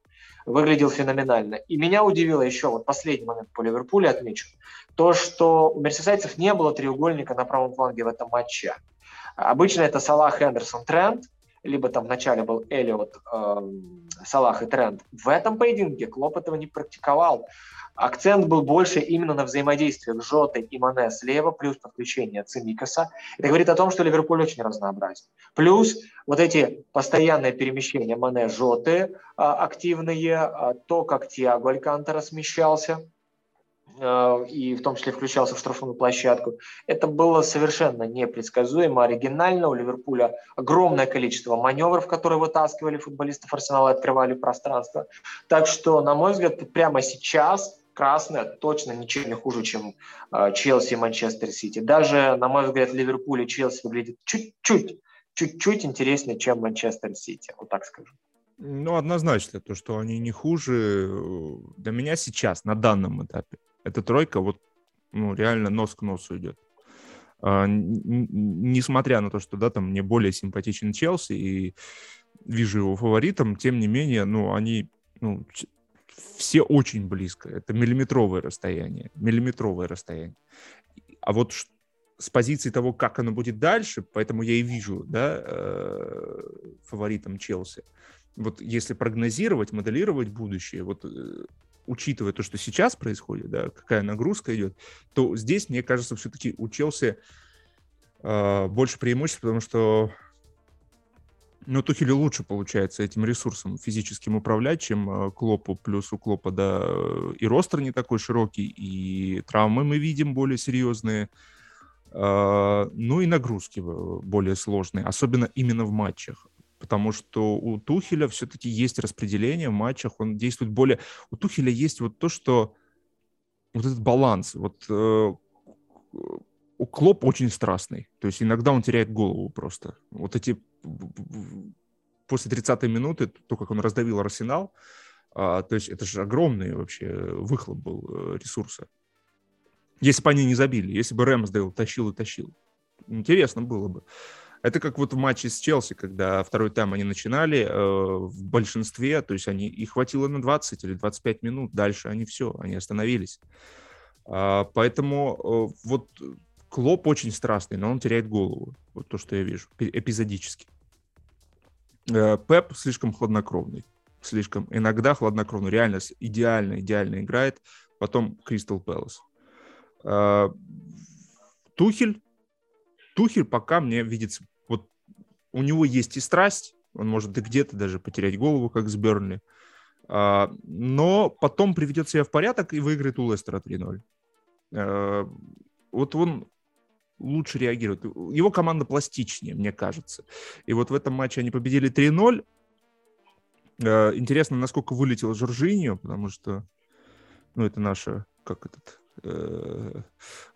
выглядел феноменально. И меня удивило еще, вот последний момент по Ливерпулю отмечу, то, что у мерсисайцев не было треугольника на правом фланге в этом матче. Обычно это Салах, Хендерсон, Трент, либо там вначале был Эллиот, э, Салах и Трент. В этом поединке Клоп этого не практиковал. Акцент был больше именно на взаимодействиях Жоты и Мане слева, плюс подключение Цимикаса. Это говорит о том, что Ливерпуль очень разнообразен. Плюс вот эти постоянные перемещения Мане Жоты э, активные, э, то, как Тиаго Алькантера смещался – и в том числе включался в штрафную площадку. Это было совершенно непредсказуемо, оригинально. У Ливерпуля огромное количество маневров, которые вытаскивали футболистов Арсенала и открывали пространство. Так что, на мой взгляд, прямо сейчас красные точно ничем не хуже, чем э, Челси и Манчестер Сити. Даже, на мой взгляд, Ливерпуль и Челси выглядят чуть-чуть, чуть-чуть интереснее, чем Манчестер Сити, вот так скажу. Ну, однозначно, то, что они не хуже, э, для меня сейчас, на данном этапе, эта тройка вот ну, реально нос к носу идет. А, несмотря на то, что да, там мне более симпатичен Челси и вижу его фаворитом, тем не менее, ну, они ну, все очень близко. Это миллиметровое расстояние. Миллиметровое расстояние. А вот с позиции того, как оно будет дальше, поэтому я и вижу да, э, фаворитом Челси. Вот если прогнозировать, моделировать будущее, вот э, учитывая то, что сейчас происходит, да, какая нагрузка идет, то здесь, мне кажется, все-таки у Челси э, больше преимуществ, потому что ну, Тухелю лучше получается этим ресурсом физическим управлять, чем э, Клопу. Плюс у Клопа, да, и ростер не такой широкий, и травмы мы видим более серьезные. Ну и нагрузки более сложные, особенно именно в матчах потому что у Тухеля все-таки есть распределение в матчах, он действует более... У Тухеля есть вот то, что... Вот этот баланс. Вот э, у Клоп очень страстный. То есть иногда он теряет голову просто. Вот эти... После 30-й минуты, то, как он раздавил Арсенал, а, то есть это же огромный вообще выхлоп был э, ресурса. Если бы они не забили, если бы Рэмсдейл тащил и тащил. Интересно было бы. Это как вот в матче с Челси, когда второй тайм они начинали э, в большинстве, то есть они, их хватило на 20 или 25 минут, дальше они все, они остановились. А, поэтому э, вот Клоп очень страстный, но он теряет голову. Вот то, что я вижу, эпизодически. Э, Пеп слишком хладнокровный. Слишком. Иногда хладнокровный. Реально идеально, идеально играет. Потом Кристал Пэлас. Э, Тухель. Тухель пока мне видится у него есть и страсть, он может и где-то даже потерять голову, как с Бернли, а, но потом приведет себя в порядок и выиграет у Лестера 3-0. А, вот он лучше реагирует. Его команда пластичнее, мне кажется. И вот в этом матче они победили 3-0. А, интересно, насколько вылетел Жоржиньо, потому что, ну, это наша, как этот,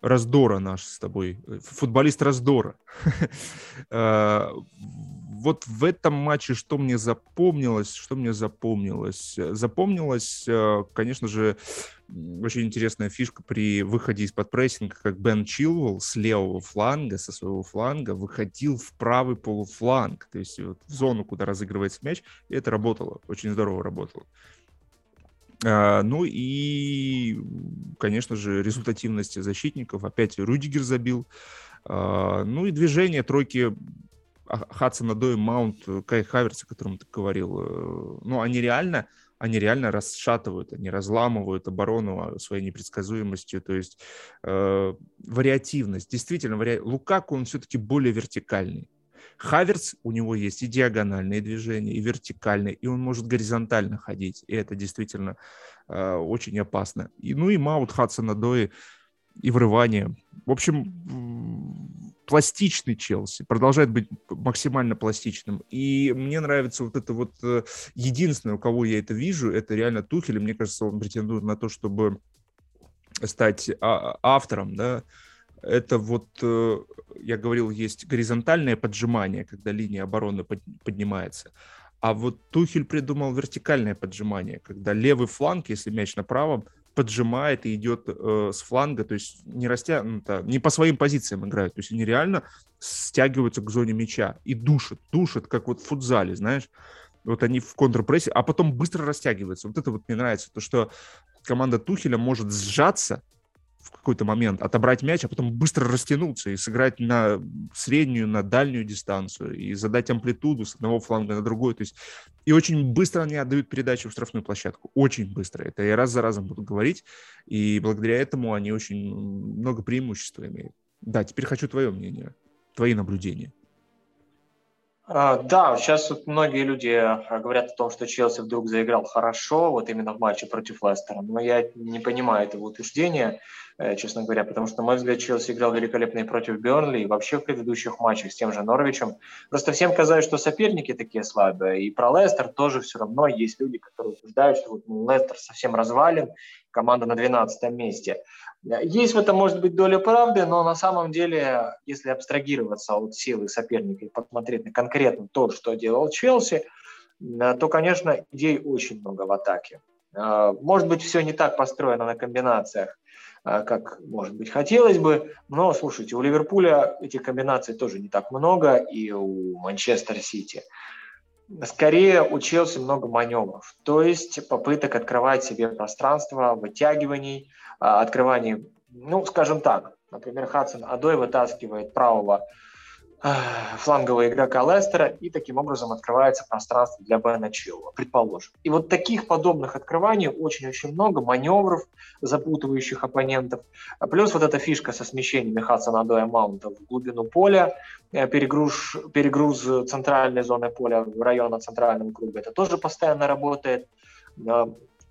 раздора наш с тобой, футболист раздора. Э, вот в этом матче что мне запомнилось, что мне запомнилось? Запомнилось, э, конечно же, очень интересная фишка при выходе из-под прессинга, как Бен Чилвелл с левого фланга, со своего фланга, выходил в правый полуфланг, то есть вот в зону, куда разыгрывается мяч, и это работало, очень здорово работало. А, ну и, конечно же, результативность защитников. Опять Рюдигер забил. А, ну и движение тройки Хадсона Дой, Маунт, Кай Хаверс, о котором ты говорил. Э, ну, они реально, они реально расшатывают, они разламывают оборону своей непредсказуемостью, то есть э, вариативность. Действительно, вари... Лукаку, он все-таки более вертикальный. Хаверс, у него есть и диагональные движения, и вертикальные, и он может горизонтально ходить, и это действительно э, очень опасно. И, ну и Маут Хадсона Дои и врывание. В общем, пластичный Челси, продолжает быть максимально пластичным. И мне нравится вот это вот э, единственное, у кого я это вижу, это реально Тухель, и мне кажется, он претендует на то, чтобы стать а, автором, да, это вот, э, я говорил, есть горизонтальное поджимание, когда линия обороны поднимается. А вот Тухель придумал вертикальное поджимание, когда левый фланг, если мяч на правом, поджимает и идет э, с фланга, то есть не растянуто, не по своим позициям играют, то есть они реально стягиваются к зоне мяча и душат, душат, как вот в футзале, знаешь, вот они в контрпрессе, а потом быстро растягиваются. Вот это вот мне нравится, то, что команда Тухеля может сжаться в какой-то момент отобрать мяч, а потом быстро растянуться и сыграть на среднюю, на дальнюю дистанцию и задать амплитуду с одного фланга на другой. То есть и очень быстро они отдают передачу в штрафную площадку. Очень быстро. Это я раз за разом буду говорить. И благодаря этому они очень много преимуществ имеют. Да, теперь хочу твое мнение, твои наблюдения. А, да, сейчас вот многие люди а, говорят о том, что Челси вдруг заиграл хорошо, вот именно в матче против Лестера. Но я не понимаю этого утверждения, э, честно говоря, потому что, на мой взгляд, Челси играл великолепно и против Бернли, и вообще в предыдущих матчах с тем же Норвичем. Просто всем казалось, что соперники такие слабые, и про Лестер тоже все равно есть люди, которые утверждают, что вот, Лестер совсем развален, команда на 12 месте. Есть в этом, может быть, доля правды, но на самом деле, если абстрагироваться от силы соперника и посмотреть на конкретно то, что делал Челси, э, то, конечно, идей очень много в атаке. Э, может быть, все не так построено на комбинациях, э, как, может быть, хотелось бы, но, слушайте, у Ливерпуля этих комбинаций тоже не так много, и у Манчестер Сити. Скорее у Челси много маневров, то есть попыток открывать себе пространство, вытягиваний, а, открываний, ну, скажем так, например, Хадсон Адой вытаскивает правого флангового игрока Лестера, и таким образом открывается пространство для Бена Чилла, предположим. И вот таких подобных открываний очень-очень много, маневров, запутывающих оппонентов. Плюс вот эта фишка со смещениями Хадсона Адоя Маунта в глубину поля, э, перегруз, перегруз центральной зоны поля в района центрального круга, это тоже постоянно работает.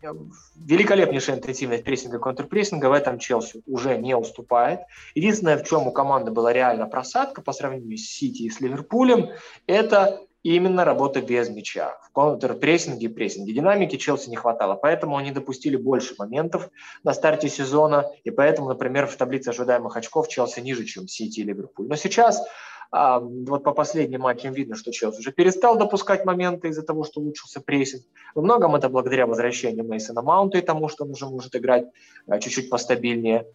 Э, великолепнейшая интенсивность прессинга и контрпрессинга в этом Челси уже не уступает. Единственное, в чем у команды была реально просадка по сравнению с Сити и с Ливерпулем, это именно работа без мяча. В контрпрессинге и прессинге динамики Челси не хватало, поэтому они допустили больше моментов на старте сезона, и поэтому, например, в таблице ожидаемых очков Челси ниже, чем Сити и Ливерпуль. Но сейчас а, вот по последним матчам видно, что Челси уже перестал допускать моменты из-за того, что улучшился прессинг. Во многом это благодаря возвращению Мейсона Маунта и тому, что он уже может играть а, чуть-чуть постабильнее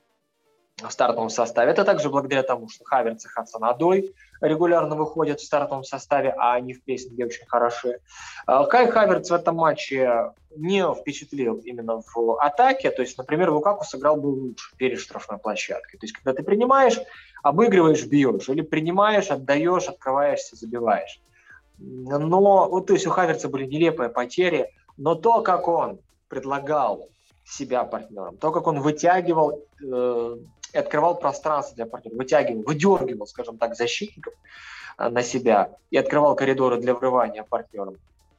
в стартовом составе. Это также благодаря тому, что Хаверц и Хадсон Адой регулярно выходят в стартовом составе, а они в прессинге очень хороши. А, Кай Хаверц в этом матче не впечатлил именно в атаке. То есть, например, Лукаку сыграл бы лучше перед штрафной площадкой. То есть, когда ты принимаешь, обыгрываешь, бьешь. Или принимаешь, отдаешь, открываешься, забиваешь. Но, вот, то есть у Хаверца были нелепые потери, но то, как он предлагал себя партнерам, то, как он вытягивал э, и открывал пространство для партнеров, вытягивал, выдергивал, скажем так, защитников э, на себя и открывал коридоры для врывания партнерам.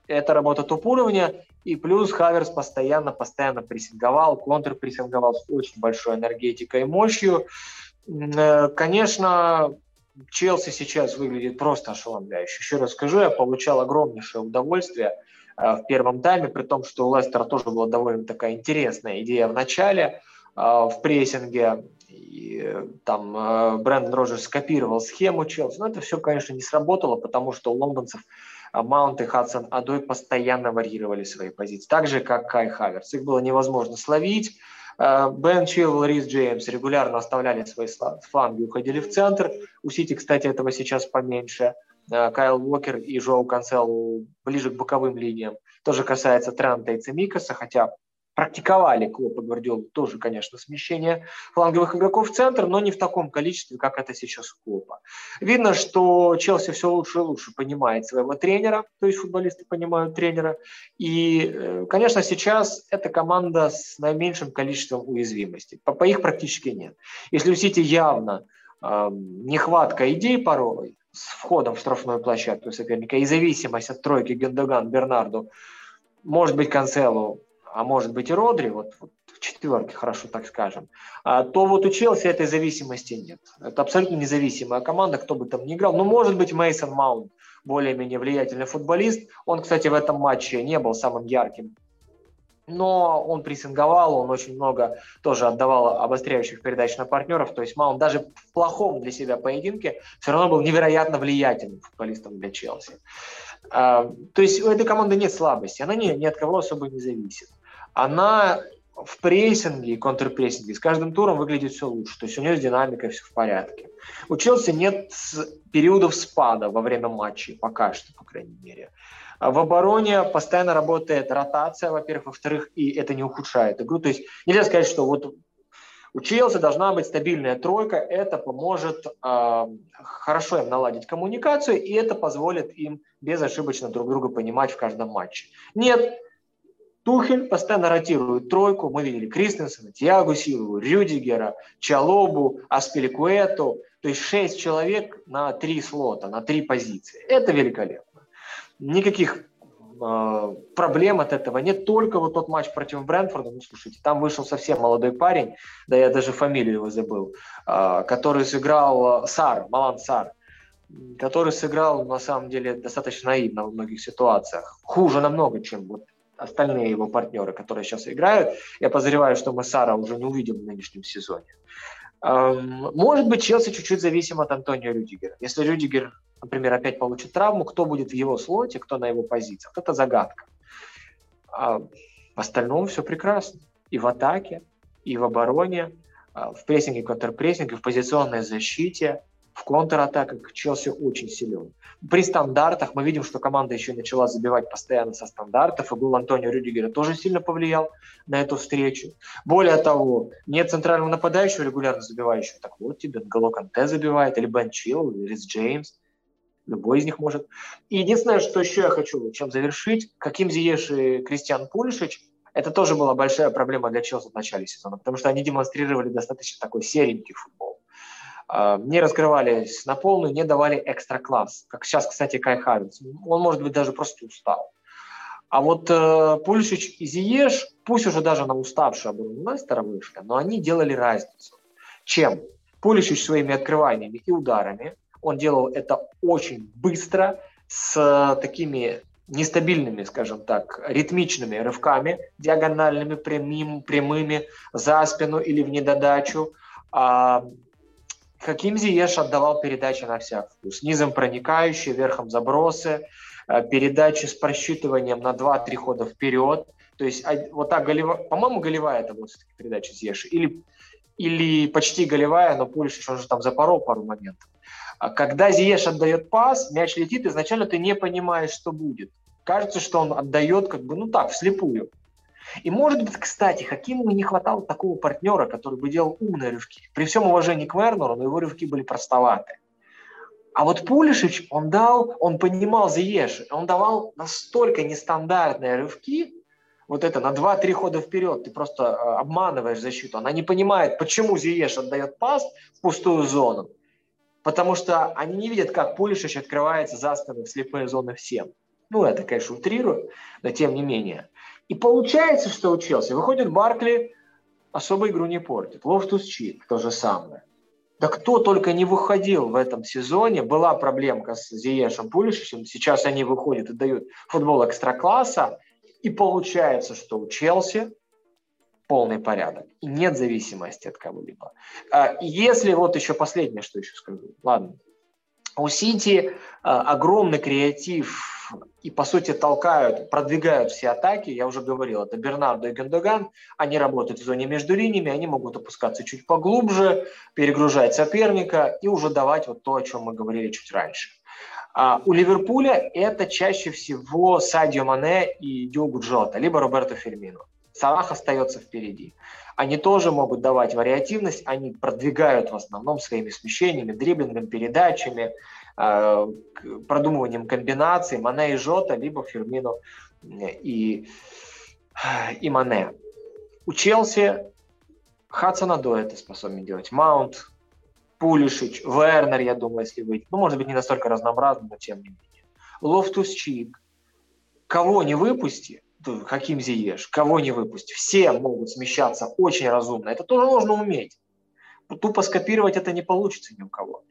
Это работа топ-уровня, и плюс Хаверс постоянно, постоянно прессинговал, контрпрессинговал с очень большой энергетикой и мощью. Э, конечно, Челси сейчас выглядит просто ошеломляюще. Еще раз скажу, я получал огромнейшее удовольствие э, в первом тайме, при том, что у Лестера тоже была довольно такая интересная идея в начале, э, в прессинге. И там Брэндон Роджерс скопировал схему Челси. Но это все, конечно, не сработало, потому что у лондонцев Маунт и Хадсон Адой постоянно варьировали свои позиции. Так же, как Кай Хаверс. Их было невозможно словить. Э, Бен Чилл, Рис Джеймс регулярно оставляли свои фланги, уходили в центр. У Сити, кстати, этого сейчас поменьше. Э, Кайл Уокер и Жоу Канцел ближе к боковым линиям. Тоже касается Трента и Цемикаса, хотя практиковали Клоп и Гвардиол тоже, конечно, смещение фланговых игроков в центр, но не в таком количестве, как это сейчас у Клопа. Видно, что Челси все лучше и лучше понимает своего тренера, то есть футболисты понимают тренера. И, э, конечно, сейчас эта команда с наименьшим количеством уязвимостей. По, по их практически нет. Если у Сити явно э, нехватка идей порой с входом в штрафную площадку соперника и зависимость от тройки Гендоган, Бернарду, может быть, Канцелу а может быть и Родри, вот, вот в четверке, хорошо так скажем, а, то вот у Челси этой зависимости нет. Это абсолютно независимая команда, кто бы там ни играл. Ну, может быть, Мейсон Маунт более-менее влиятельный футболист. Он, кстати, в этом матче не был самым ярким но он прессинговал, он очень много тоже отдавал обостряющих передач на партнеров, то есть Маунт даже в плохом для себя поединке все равно был невероятно влиятельным футболистом для Челси. А, то есть у этой команды нет слабости, она ни, ни от кого особо не зависит она в прессинге и контрпрессинге с каждым туром выглядит все лучше. То есть у нее с динамикой все в порядке. У Челси нет периодов спада во время матчей, пока что, по крайней мере. А в обороне постоянно работает ротация, во-первых, во-вторых, и это не ухудшает игру. То есть нельзя сказать, что вот у Челси должна быть стабильная тройка, это поможет э, хорошо им наладить коммуникацию, и это позволит им безошибочно друг друга понимать в каждом матче. Нет, Тухель постоянно ротирует тройку. Мы видели Кристенсена, Тиагу Силову, Рюдигера, Чалобу, Аспеликуэту. То есть шесть человек на три слота, на три позиции. Это великолепно. Никаких э, проблем от этого нет. Только вот тот матч против Брэнфорда, ну слушайте, там вышел совсем молодой парень, да я даже фамилию его забыл, э, который сыграл Сар, Малан Сар который сыграл на самом деле достаточно наивно в многих ситуациях. Хуже намного, чем вот остальные его партнеры, которые сейчас играют. Я подозреваю, что мы Сара уже не увидим в нынешнем сезоне. Может быть, Челси чуть-чуть зависим от Антонио Рюдигера. Если Рюдигер, например, опять получит травму, кто будет в его слоте, кто на его позициях, это загадка. А в остальном все прекрасно. И в атаке, и в обороне, а, в прессинге, контрпрессинге, в позиционной защите в контратаках Челси очень силен. При стандартах мы видим, что команда еще начала забивать постоянно со стандартов, и гол Антонио Рюдигера тоже сильно повлиял на эту встречу. Более того, нет центрального нападающего, регулярно забивающего. Так вот тебе Нголо Канте забивает, или Бен Чилл, или Рис Джеймс. Любой из них может. И единственное, что еще я хочу чем завершить, каким Зиеш и Кристиан Пулишич, это тоже была большая проблема для Челси в начале сезона, потому что они демонстрировали достаточно такой серенький футбол. А, не раскрывались на полную, не давали экстра класс. Как сейчас, кстати, Кай Хаверс. Он, может быть, даже просто устал. А вот э, Пульшич и Зиеш, пусть уже даже на уставшую оборону Лестера вышли, но они делали разницу. Чем? Пулишич своими открываниями и ударами, он делал это очень быстро, с такими нестабильными, скажем так, ритмичными рывками, диагональными, прямым, прямыми, за спину или в недодачу. А, Хаким Зиеш отдавал передачи на всяк вкус. Низом проникающие, верхом забросы, э, передачи с просчитыванием на 2-3 хода вперед. То есть вот так голева, по-моему, голевая это вот передача Зиеша. Или, или почти голевая, но Пулишич, он же там запорол пару моментов. А когда Зиеш отдает пас, мяч летит, изначально ты не понимаешь, что будет. Кажется, что он отдает как бы, ну так, вслепую. И, может быть, кстати, Хакиму не хватало такого партнера, который бы делал умные рывки. При всем уважении к Вернеру, но его рывки были простоваты. А вот Пулишич, он дал, он понимал Зиеш, он давал настолько нестандартные рывки, вот это на 2-3 хода вперед, ты просто э, обманываешь защиту. Она не понимает, почему Зиеш отдает пас в пустую зону потому что они не видят, как Пулишич открывается за спину в слепые зоны всем. Ну, это, конечно, утрирую, но тем не менее. И получается, что у Челси выходит Баркли, особо игру не портит. Лофтус Чик то же самое. Да кто только не выходил в этом сезоне. Была проблемка с Зиешем Пулишичем. Сейчас они выходят и дают футбол экстра-класса. И получается, что у Челси полный порядок. И нет зависимости от кого-либо. А, если вот еще последнее, что еще скажу. Ладно. У Сити а, огромный креатив и, по сути, толкают, продвигают все атаки. Я уже говорил, это Бернардо и Гендоган. Они работают в зоне между линиями, они могут опускаться чуть поглубже, перегружать соперника и уже давать вот то, о чем мы говорили чуть раньше. А у Ливерпуля это чаще всего Садио Мане и Диогу Джота, либо Роберто Фермино. Салах остается впереди. Они тоже могут давать вариативность, они продвигают в основном своими смещениями, дриблингом, передачами, э, продумыванием комбинаций Мане и Жота, либо Фермино и, и Мане. У Челси Хадсона это способен делать, Маунт, Пулишич, Вернер, я думаю, если выйти. Ну, может быть, не настолько разнообразно, но тем не менее. Лофтус Чик. Кого не выпусти, Хаким Зиеш, кого не выпустить. Все могут смещаться очень разумно. Это тоже нужно уметь. Тупо скопировать это не получится ни у кого.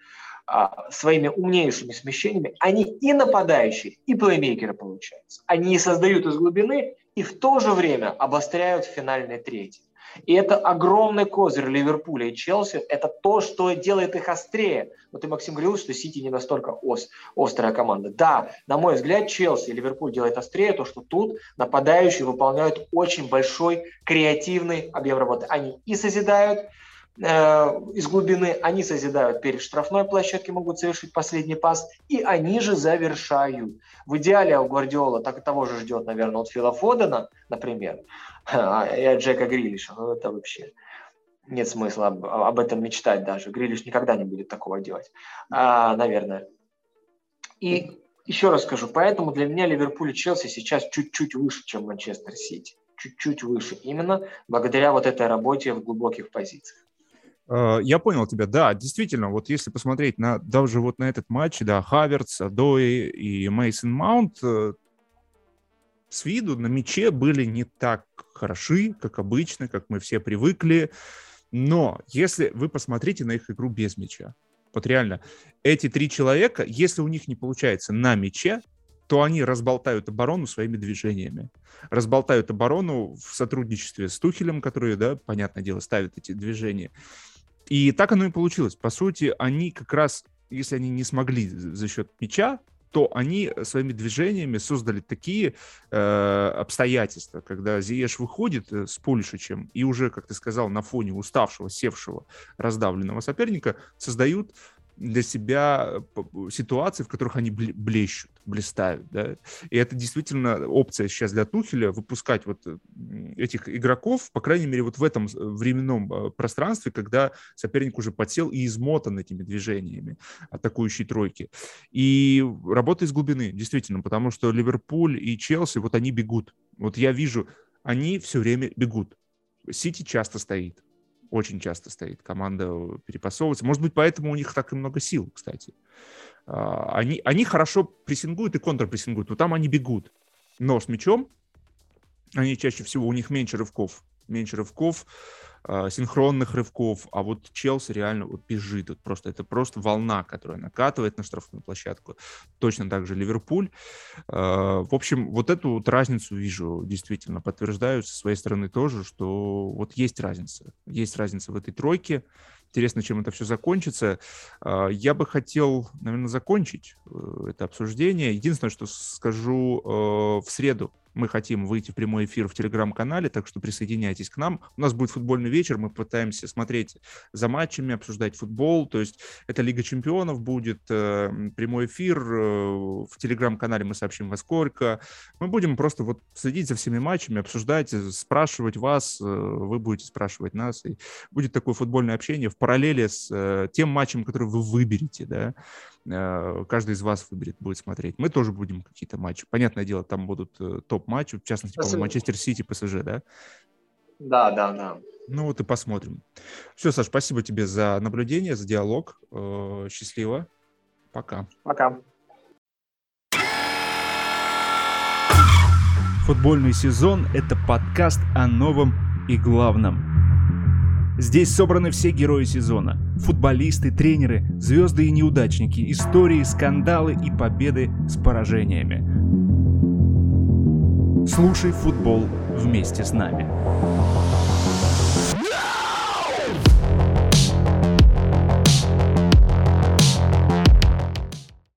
А, своими умнейшими смещениями они и нападающие, и плеймейкеры получаются. Они создают из глубины и в то же время обостряют финальный третий. И это огромный козырь Ливерпуля и Челси. Это то, что делает их острее. Вот и Максим говорил, что Сити не настолько ос, острая команда. Да, на мой взгляд, Челси и Ливерпуль делает острее то, что тут нападающие выполняют очень большой креативный объем работы. Они и созидают, Э, из глубины, они созидают перед штрафной площадкой, могут совершить последний пас, и они же завершают. В идеале у Гвардиола так того же ждет, наверное, от Фила Фодена, например, и от Джека Грилиша. Ну, это вообще нет смысла об, об этом мечтать даже. Грилиш никогда не будет такого делать, а, наверное. И еще раз скажу, поэтому для меня Ливерпуль и Челси сейчас чуть-чуть выше, чем Манчестер Сити. Чуть-чуть выше. Именно благодаря вот этой работе в глубоких позициях. Э, я понял тебя, да, действительно, вот если посмотреть на даже вот на этот матч, да, Хаверц, Дои и Мейсон Маунт э, с виду на мяче были не так хороши, как обычно, как мы все привыкли, но если вы посмотрите на их игру без мяча, вот реально, эти три человека, если у них не получается на мяче, то они разболтают оборону своими движениями. Разболтают оборону в сотрудничестве с Тухелем, который, да, понятное дело, ставит эти движения. И так оно и получилось. По сути, они как раз, если они не смогли за счет мяча, то они своими движениями создали такие э, обстоятельства, когда Зиеш выходит э, с Пулишичем и уже, как ты сказал, на фоне уставшего, севшего, раздавленного соперника создают для себя э, ситуации, в которых они блещут, блистают. Да? И это действительно опция сейчас для Тухеля выпускать вот э, этих игроков, по крайней мере, вот в этом временном э, пространстве, когда соперник уже подсел и измотан этими движениями атакующей тройки. И работа из глубины, действительно, потому что Ливерпуль и Челси, вот они бегут. Вот я вижу, они все время бегут. Сити часто стоит очень часто стоит. Команда перепасовывается. Может быть, поэтому у них так и много сил, кстати. А, они, они хорошо прессингуют и контрпрессингуют, но там они бегут. но с мячом они чаще всего, у них меньше рывков, меньше рывков, э, синхронных рывков, а вот Челси реально вот бежит, вот просто это просто волна, которая накатывает на штрафную площадку. Точно так же Ливерпуль. Э, в общем, вот эту вот разницу вижу, действительно, подтверждаю со своей стороны тоже, что вот есть разница, есть разница в этой тройке. Интересно, чем это все закончится. Я бы хотел, наверное, закончить э, это обсуждение. Единственное, что скажу в среду мы хотим выйти в прямой эфир в телеграм-канале, так что присоединяйтесь к нам. У нас будет футбольный вечер, мы пытаемся смотреть за матчами, обсуждать футбол, то есть это Лига чемпионов будет, э, прямой эфир, э, в телеграм-канале мы сообщим во сколько. Мы будем просто вот следить за всеми матчами, обсуждать, спрашивать вас, э, вы будете спрашивать нас, и будет такое футбольное общение в параллели с э, тем матчем, который вы выберете, да, каждый из вас выберет, будет смотреть. Мы тоже будем какие-то матчи. Понятное дело, там будут э, топ топ-матч, в частности, по-моему, Манчестер Сити, ПСЖ, да? Да, да, да. Ну вот и посмотрим. Все, Саш, спасибо тебе за наблюдение, за диалог. Э, счастливо. Пока. Пока. Футбольный сезон – это подкаст о новом и главном. Здесь собраны все герои сезона. Футболисты, тренеры, звезды и неудачники, истории, скандалы и победы с поражениями. Слушай футбол вместе с нами.